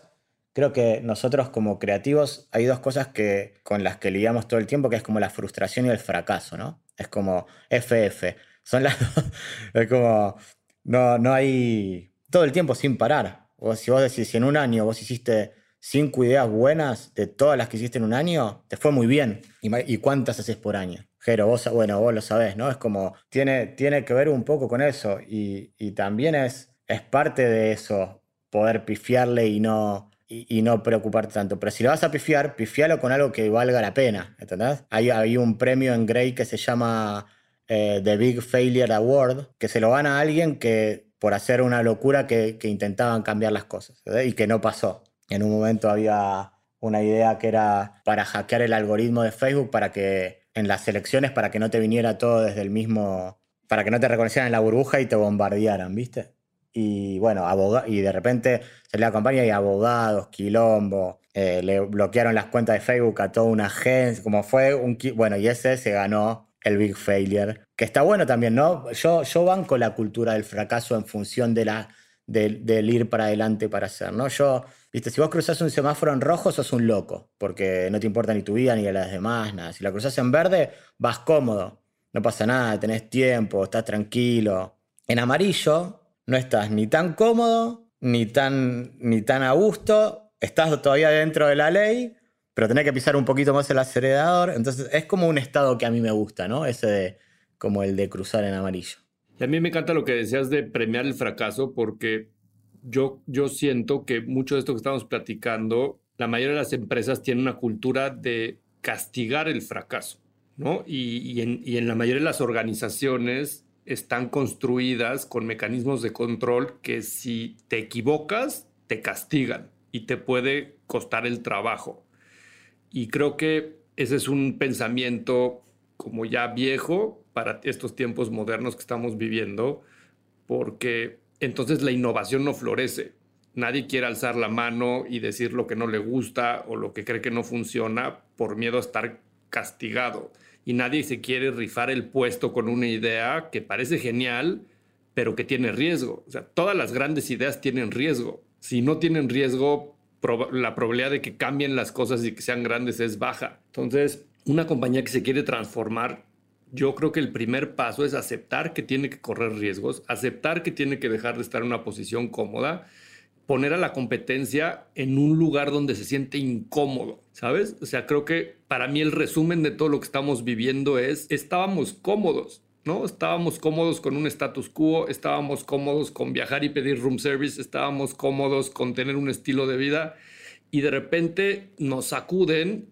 Speaker 2: creo que nosotros como creativos hay dos cosas que, con las que lidiamos todo el tiempo, que es como la frustración y el fracaso, ¿no? Es como FF. Son las Es como, no, no hay todo el tiempo sin parar. O si vos decís, si en un año vos hiciste cinco ideas buenas de todas las que hiciste en un año, te fue muy bien. ¿Y, cuántas haces por año? Jero, vos, bueno, vos lo sabés, ¿no? Es como, tiene, tiene que ver un poco con eso. Y, y también es, es parte de eso poder pifiarle y no, y, no preocuparte tanto. Pero si lo vas a pifiar, pifialo con algo que valga la pena, ¿entendés? Hay, hay un premio en Grey que se llama eh, The Big Failure Award, que se lo gana a alguien que por hacer una locura que, que intentaban cambiar las cosas y que no pasó. En un momento había una idea que era para hackear el algoritmo de Facebook para que en las elecciones, para que no te viniera todo desde el mismo, para que no te reconocieran en la burbuja y te bombardearan, ¿viste? Y bueno, y de repente se le acompaña y abogados, quilombo, eh, le bloquearon las cuentas de Facebook a toda una agencia, como fue un... Bueno, y ese se ganó el Big Failure, que está bueno también, ¿no? Yo, yo banco la cultura del fracaso en función de la, del ir para adelante para hacer, ¿no? Yo, viste, si vos cruzás un semáforo en rojo, sos un loco, porque no te importa ni tu vida ni a las demás, nada. Si la cruzás en verde, vas cómodo, no pasa nada, tenés tiempo, estás tranquilo. En amarillo, no estás ni tan cómodo, ni tan, ni tan a gusto, estás todavía dentro de la ley, pero tenés que pisar un poquito más el acelerador. Entonces es como un estado que a mí me gusta, ¿no? Ese de, como el de cruzar en amarillo.
Speaker 3: Y a mí me encanta lo que decías de premiar el fracaso, porque yo, yo siento que mucho de esto que estamos platicando, la mayoría de las empresas tienen una cultura de castigar el fracaso, ¿no? Y, en, y en la mayoría de las organizaciones están construidas con mecanismos de control que si te equivocas, te castigan y te puede costar el trabajo. Y creo que ese es un pensamiento como ya viejo para estos tiempos modernos que estamos viviendo, porque entonces la innovación no florece. Nadie quiere alzar la mano y decir lo que no le gusta o lo que cree que no funciona por miedo a estar castigado y nadie se quiere rifar el puesto con una idea que parece genial, pero que tiene riesgo. O sea, todas las grandes ideas tienen riesgo. Si no tienen riesgo, la probabilidad de que cambien las cosas y que sean grandes es baja. Entonces, una compañía que se quiere transformar, yo creo que el primer paso es aceptar que tiene que correr riesgos, aceptar que tiene que dejar de estar en una posición cómoda poner a la competencia en un lugar donde se siente incómodo, ¿sabes? O sea, creo que para mí el resumen de todo lo que estamos viviendo es, estábamos cómodos, ¿no? Estábamos cómodos con un status quo, estábamos cómodos con viajar y pedir room service, estábamos cómodos con tener un estilo de vida y de repente nos sacuden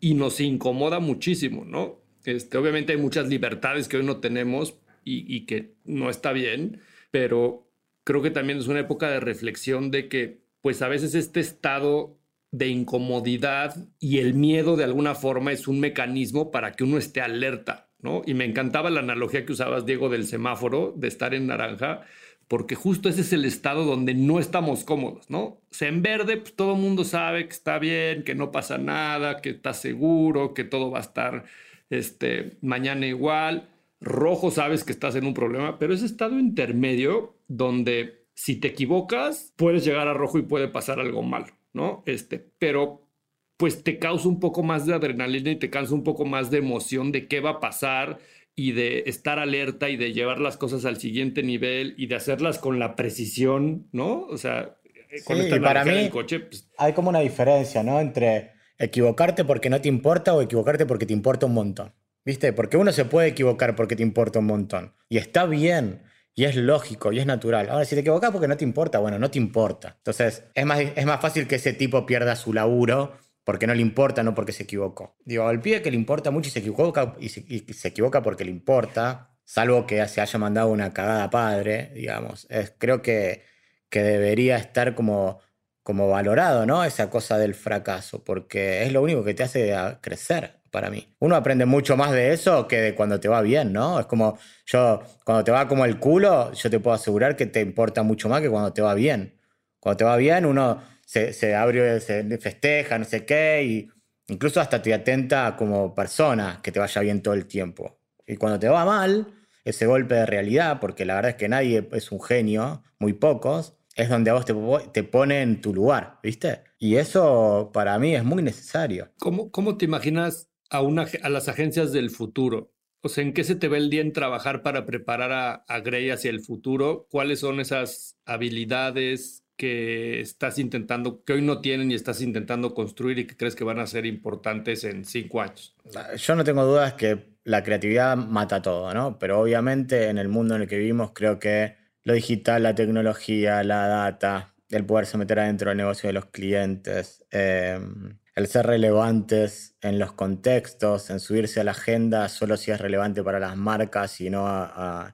Speaker 3: y nos incomoda muchísimo, ¿no? Este, obviamente hay muchas libertades que hoy no tenemos y, y que no está bien, pero creo que también es una época de reflexión de que, pues a veces este estado de incomodidad y el miedo de alguna forma es un mecanismo para que uno esté alerta, ¿no? Y me encantaba la analogía que usabas, Diego, del semáforo, de estar en naranja, porque justo ese es el estado donde no estamos cómodos, ¿no? O sea, en verde, pues todo el mundo sabe que está bien, que no pasa nada, que está seguro, que todo va a estar este, mañana igual. Rojo, sabes que estás en un problema, pero ese estado intermedio donde si te equivocas, puedes llegar a rojo y puede pasar algo malo, ¿no? Este, pero pues te causa un poco más de adrenalina y te causa un poco más de emoción de qué va a pasar y de estar alerta y de llevar las cosas al siguiente nivel y de hacerlas con la precisión, ¿no? O sea,
Speaker 2: eh, sí, para mí coche, pues hay como una diferencia, ¿no? Entre equivocarte porque no te importa o equivocarte porque te importa un montón. ¿Viste? Porque uno se puede equivocar porque te importa un montón. Y está bien. Y es lógico y es natural. Ahora, si te equivocas porque no te importa, bueno, no te importa. Entonces, es más, es más fácil que ese tipo pierda su laburo porque no le importa, no porque se equivocó. Digo, al pibe que le importa mucho y se equivoca, y se, equivoca porque le importa, salvo que se haya mandado una cagada padre, digamos. Es, creo que, que debería estar como, como valorado, ¿no? Esa cosa del fracaso, porque es lo único que te hace crecer para mí. Uno aprende mucho más de eso que de cuando te va bien, ¿no? Es como yo, cuando te va como el culo, yo te puedo asegurar que te importa mucho más que cuando te va bien. Cuando te va bien, uno se, abre, se festeja, no sé qué, y incluso hasta te atenta como persona que te vaya bien todo el tiempo. Y cuando te va mal, ese golpe de realidad, porque la verdad es que nadie es un genio, muy pocos, es donde a vos te, te pone en tu lugar, ¿viste? Y eso para mí es muy necesario.
Speaker 3: ¿Cómo, cómo te imaginas a, las agencias del futuro? O sea, ¿en qué se te ve el día en trabajar para preparar a, a Grey hacia el futuro? ¿Cuáles son esas habilidades, que estás intentando, que hoy no tienen y estás intentando construir y que crees que van a ser importantes en cinco años?
Speaker 2: Yo no tengo dudas que la creatividad mata todo, ¿no? Pero obviamente en el mundo en el que vivimos creo que lo digital, la tecnología, la data, el poderse meter adentro del negocio de los clientes, em, el ser relevantes en los contextos, en subirse a la agenda solo si es relevante para las marcas y no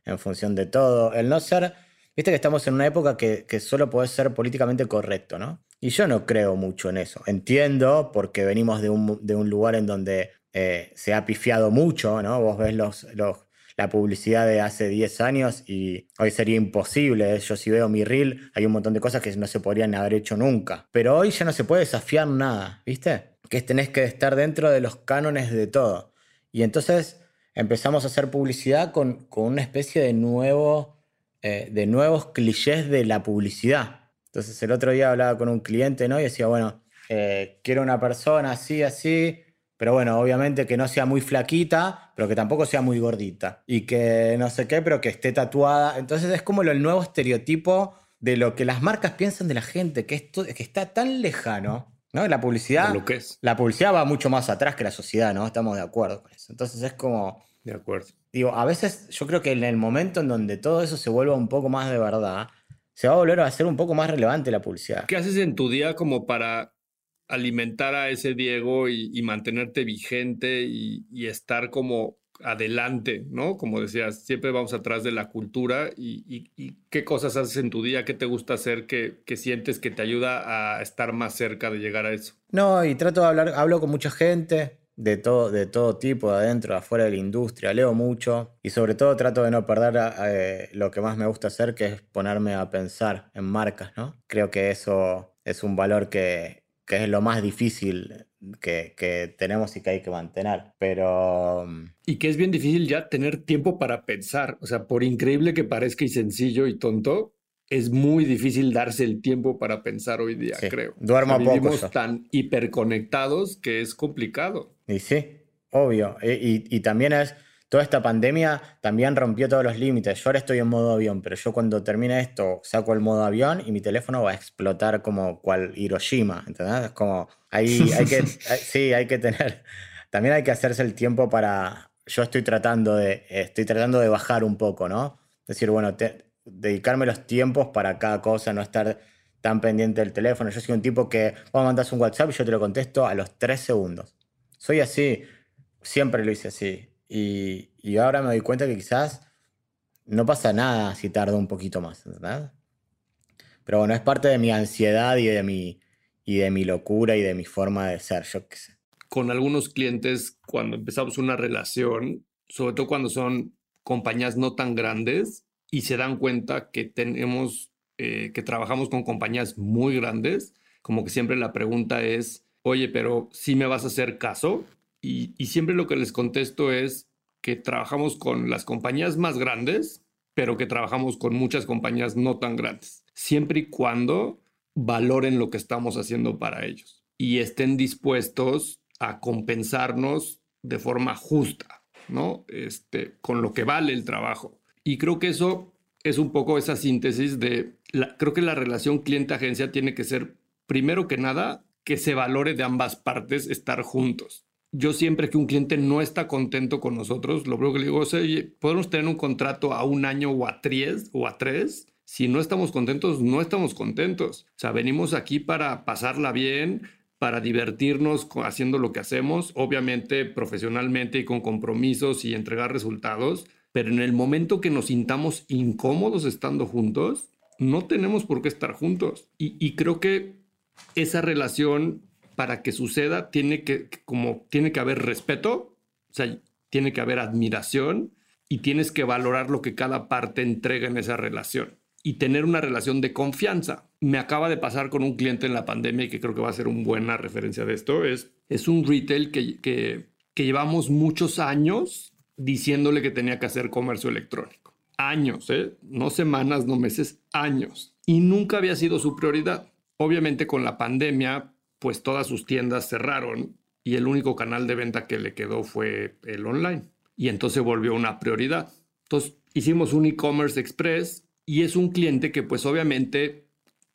Speaker 2: en función de todo, el no ser Viste que estamos en una época que, solo puede ser políticamente correcto, ¿no? Y yo no creo mucho en eso. Entiendo porque venimos de un, lugar en donde eh, se ha pifiado mucho, ¿no? Vos ves los, la publicidad de hace 10 años y hoy sería imposible. Yo si veo mi reel, hay un montón de cosas que no se podrían haber hecho nunca. Pero hoy ya no se puede desafiar nada, ¿viste? Que tenés que estar dentro de los cánones de todo. Y entonces empezamos a hacer publicidad con, con una especie de nuevo eh, de nuevos clichés de la publicidad. Entonces el otro día hablaba con un cliente ¿no? y decía, bueno, eh, quiero una persona así, así, pero bueno, obviamente que no sea muy flaquita, pero que tampoco sea muy gordita. Y que no sé qué, pero que esté tatuada. Entonces es como el nuevo estereotipo de lo que las marcas piensan de la gente, que, esto, que está tan lejano. ¿no? La publicidad,
Speaker 3: lo que es.
Speaker 2: la publicidad va mucho más atrás que la sociedad, ¿no? Estamos de acuerdo con eso. Entonces es como...
Speaker 3: De acuerdo
Speaker 2: digo, a veces yo creo que en el momento en donde todo eso se vuelva un poco más de verdad, se va a volver a hacer un poco más relevante la publicidad.
Speaker 3: ¿Qué haces en tu día como para alimentar a ese Diego y, mantenerte vigente y, estar como adelante, ¿no? Como decías, siempre vamos atrás de la cultura y, qué cosas haces en tu día, qué te gusta hacer, que, que sientes que te ayuda a estar más cerca de llegar a eso.
Speaker 2: No, y trato de hablar, hablo con mucha gente, de todo, de todo tipo, de adentro, de afuera de la industria, leo mucho y sobre todo trato de no perder eh, lo que más me gusta hacer, que es ponerme a pensar en marcas, ¿no? Creo que eso es un valor que, que es lo más difícil que, que, tenemos y que hay que mantener. Pero... Mm,
Speaker 3: y que es bien difícil ya tener tiempo para pensar. O sea, por increíble que parezca y sencillo y tonto, es muy difícil darse el tiempo para pensar hoy día, creo.
Speaker 2: Duermo
Speaker 3: o Vivimos tan hiperconectados que es complicado.
Speaker 2: Y sí, obvio. Y, también es, toda esta pandemia también rompió todos los límites. Yo ahora estoy en modo avión, pero yo cuando termine esto saco el modo avión y mi teléfono va a explotar como cual Hiroshima, ¿entendés? Es como, ahí hay que, sí, hay que tener, también hay que hacerse el tiempo para, yo estoy tratando de, estoy tratando de bajar un poco, ¿no? Decir, bueno, te, dedicarme los tiempos para cada cosa, no estar tan pendiente del teléfono. Yo soy un tipo que vos me mandas un WhatsApp y yo te lo contesto a los tres segundos. Soy así, siempre lo hice así. Y, ahora me doy cuenta que quizás no pasa nada si tardo un poquito más, ¿verdad? Pero bueno, es parte de mi ansiedad y de mi, y de mi locura y de mi forma de ser, yo qué sé.
Speaker 3: Con algunos clientes, cuando empezamos una relación, sobre todo cuando son compañías no tan grandes y se dan cuenta que tenemos, eh, que trabajamos con compañías muy grandes, como que siempre la pregunta es, oye, pero si me vas a hacer caso? Y, siempre lo que les contesto es que trabajamos con las compañías más grandes, pero que trabajamos con muchas compañías no tan grandes, siempre y cuando valoren lo que estamos haciendo para ellos y estén dispuestos a compensarnos de forma justa, ¿no? Este, con lo que vale el trabajo. Y creo que eso es un poco esa síntesis de, creo que la relación cliente-agencia tiene que ser, primero que nada, que se valore de ambas partes estar juntos. Yo siempre que un cliente no está contento con nosotros, lo primero que le digo es, oye, podemos tener un contrato a un año o a tres, o a tres. Si no estamos contentos, no estamos contentos. O sea, venimos aquí para pasarla bien, para divertirnos haciendo lo que hacemos, obviamente profesionalmente y con compromisos y entregar resultados, pero en el momento que nos sintamos incómodos estando juntos, no tenemos por qué estar juntos. Y, y creo que esa relación, para que suceda, tiene que, como, tiene que haber respeto, o sea, tiene que haber admiración y tienes que valorar lo que cada parte entrega en esa relación y tener una relación de confianza. Me acaba de pasar con un cliente en la pandemia y que creo que va a ser una buena referencia de esto. Es, es un retail que, que, que llevamos muchos años diciéndole que tenía que hacer comercio electrónico. Años, ¿eh? no semanas, no meses, años. Y nunca había sido su prioridad. Obviamente con la pandemia, pues todas sus tiendas cerraron y el único canal de venta que le quedó fue el online. Y entonces volvió una prioridad. Entonces hicimos un e-commerce express y es un cliente que pues obviamente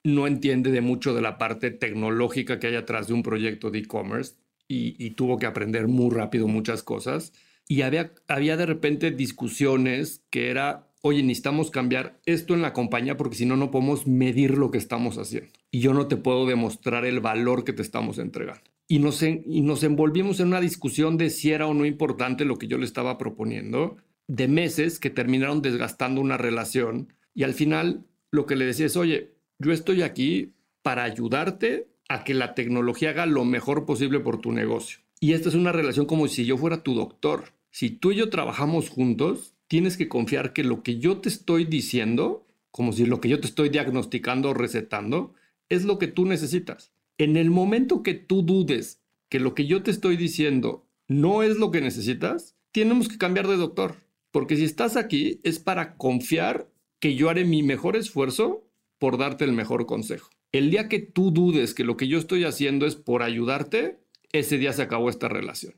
Speaker 3: no entiende de mucho de la parte tecnológica que hay atrás de un proyecto de e-commerce y, tuvo que aprender muy rápido muchas cosas. Y había, había de repente discusiones que era, oye, necesitamos cambiar esto en la compañía porque si no, no podemos medir lo que estamos haciendo. Y yo no te puedo demostrar el valor que te estamos entregando. Y nos, y nos envolvimos en una discusión de si era o no importante lo que yo le estaba proponiendo, de meses que terminaron desgastando una relación y al final lo que le decía es, oye, yo estoy aquí para ayudarte a que la tecnología haga lo mejor posible por tu negocio. Y esta es una relación como si yo fuera tu doctor. Si tú y yo trabajamos juntos, tienes que confiar que lo que yo te estoy diciendo, como si lo que yo te estoy diagnosticando o recetando, es lo que tú necesitas. En el momento que tú dudes que lo que yo te estoy diciendo no es lo que necesitas, tenemos que cambiar de doctor. Porque si estás aquí es para confiar que yo haré mi mejor esfuerzo por darte el mejor consejo. El día que tú dudes que lo que yo estoy haciendo es por ayudarte, ese día se acabó esta relación.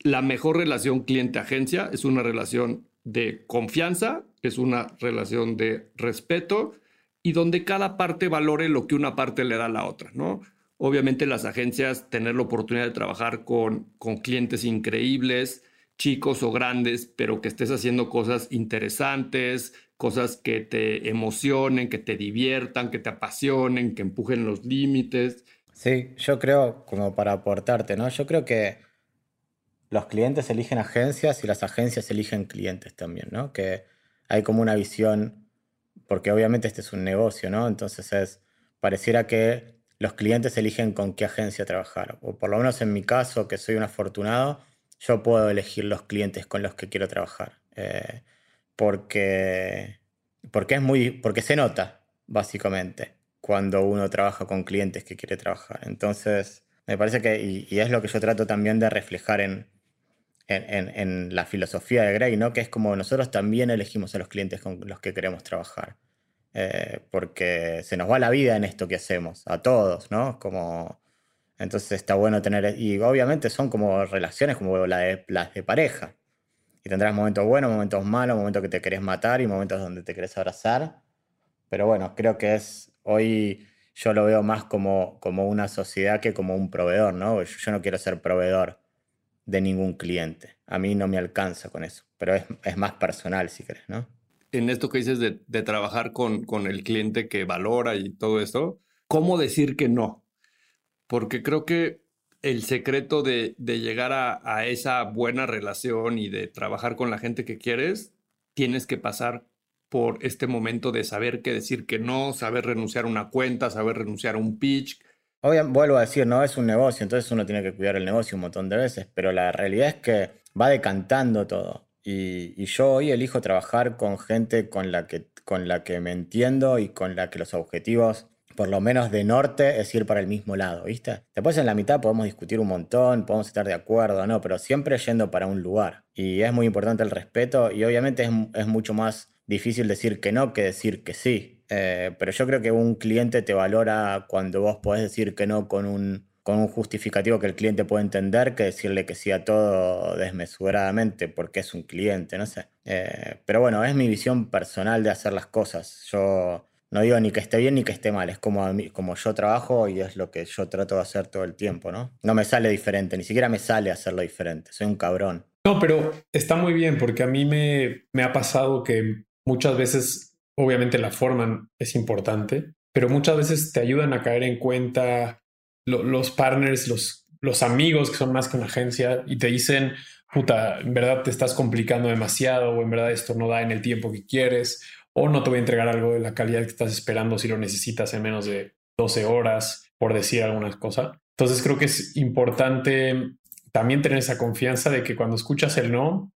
Speaker 3: La mejor relación cliente-agencia es una relación de confianza, es una relación de respeto y donde cada parte valore lo que una parte le da a la otra. ¿no? Obviamente las agencias, tener la oportunidad de trabajar con, con clientes increíbles, chicos o grandes, pero que estés haciendo cosas interesantes, cosas que te emocionen, que te diviertan, que te apasionen, que empujen los límites.
Speaker 2: Sí, yo creo, como para aportarte, ¿no? Yo creo que los clientes eligen agencias y las agencias eligen clientes también, ¿no? Que hay como una visión, porque obviamente este es un negocio, ¿no? Entonces es, pareciera que los clientes eligen con qué agencia trabajar, o por lo menos en mi caso, que soy un afortunado, yo puedo elegir los clientes con los que quiero trabajar. Eh, porque, porque, es muy, porque se nota, básicamente, cuando uno trabaja con clientes que quiere trabajar. Entonces, me parece que, y, es lo que yo trato también de reflejar en, en, en, la filosofía de Gray, ¿no? que es como nosotros también elegimos a los clientes con los que queremos trabajar. Eh, porque se nos va la vida en esto que hacemos, a todos, ¿no? Como, entonces está bueno tener, y obviamente son como relaciones como la de, las de pareja. Y tendrás momentos buenos, momentos malos, momentos que te querés matar y momentos donde te querés abrazar. Pero bueno, creo que es hoy yo lo veo más como, como una sociedad que como un proveedor, ¿no? Yo no quiero ser proveedor de ningún cliente. A mí no me alcanza con eso, pero es, más personal, si querés, ¿no?
Speaker 3: En esto que dices de, trabajar con, el cliente que valora y todo esto, ¿cómo decir que no? Porque creo que el secreto de, llegar a, esa buena relación y de trabajar con la gente que quieres, tienes que pasar por este momento de saber qué decir que no, saber renunciar a una cuenta, saber renunciar a un pitch,
Speaker 2: Obviamente, vuelvo a decir, no es un negocio, entonces uno tiene que cuidar el negocio un montón de veces, pero la realidad es que va decantando todo. Y, yo hoy elijo trabajar con gente con la, que, con la que me entiendo y con la que los objetivos, por lo menos de norte, es ir para el mismo lado, ¿viste? Después en la mitad podemos discutir un montón, podemos estar de acuerdo, ¿no? Pero siempre yendo para un lugar. Y es muy importante el respeto y obviamente es, es mucho más difícil decir que no que decir que sí. Eh, pero yo creo que un cliente te valora cuando vos podés decir que no con un, con un justificativo que el cliente puede entender que decirle que sí a todo desmesuradamente porque es un cliente, no sé. Eh, pero bueno, es mi visión personal de hacer las cosas. Yo no digo ni que esté bien ni que esté mal, es como, como yo trabajo y es lo que yo trato de hacer todo el tiempo, ¿no? No me sale diferente, ni siquiera me sale hacerlo diferente, soy un cabrón.
Speaker 4: No, pero está muy bien porque a mí me, me ha pasado que muchas veces Obviamente la forma es importante, pero muchas veces te ayudan a caer en cuenta los partners, los, los amigos que son más que una agencia y te dicen, puta, en verdad te estás complicando demasiado o en verdad esto no da en el tiempo que quieres o no te voy a entregar algo de la calidad que estás esperando si lo necesitas en menos de 12 horas, por decir algunas cosas. Entonces creo que es importante también tener esa confianza de que cuando escuchas el no,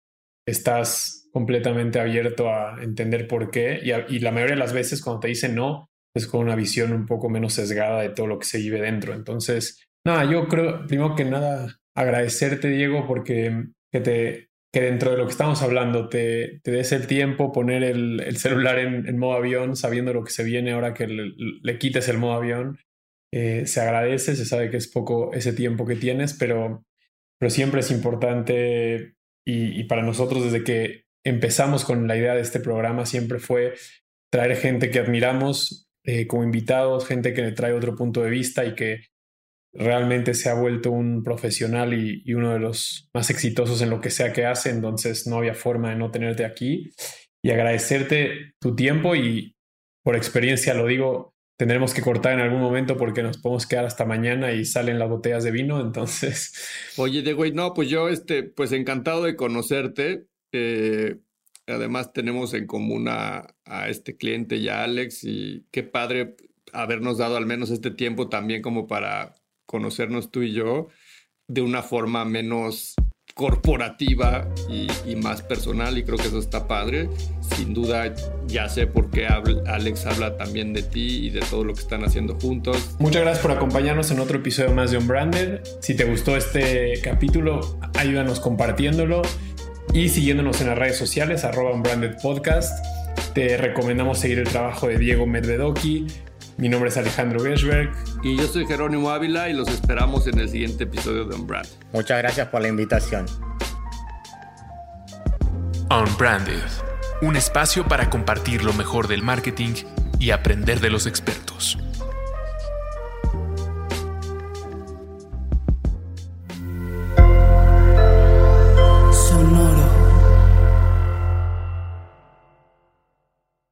Speaker 4: estás completamente abierto a entender por qué y, la mayoría de las veces cuando te dicen no, es con una visión un poco menos sesgada de todo lo que se vive dentro. Entonces, nada, yo creo, primero que nada, agradecerte, Diego, porque que te que dentro de lo que estamos hablando te, te des el tiempo, poner el, celular en, modo avión, sabiendo lo que se viene ahora que le, quites el modo avión. Eh, se agradece, se sabe que es poco ese tiempo que tienes, pero, pero siempre es importante y, y para nosotros desde que empezamos con la idea de este programa siempre fue traer gente que admiramos eh, como invitados, gente que le trae otro punto de vista y que realmente se ha vuelto un profesional y, uno de los más exitosos en lo que sea que hace, entonces no había forma de no tenerte aquí y agradecerte tu tiempo y por experiencia lo digo, tendremos que cortar en algún momento porque nos podemos quedar hasta mañana y salen las botellas de vino, entonces...
Speaker 3: Oye, de güey, no, pues yo, este, pues encantado de conocerte. Eh, además tenemos en común a, este cliente y a Alex y qué padre habernos dado al menos este tiempo también como para conocernos tú y yo de una forma menos corporativa y, más personal y creo que eso está padre. Sin duda ya sé por qué Alex habla también de ti y de todo lo que están haciendo juntos.
Speaker 4: Muchas gracias por acompañarnos en otro episodio más de Unbranded. Si te gustó este capítulo, ayúdanos compartiéndolo y siguiéndonos en las redes sociales, arroba Unbranded Podcast. Te recomendamos seguir el trabajo de Diego Medvedoki. Mi nombre es Alejandro Gershberg.
Speaker 3: Y yo soy Jerónimo Ávila y los esperamos en el siguiente episodio de Unbranded.
Speaker 2: Muchas gracias por la invitación.
Speaker 11: Unbranded, un espacio para compartir lo mejor del marketing y aprender de los expertos.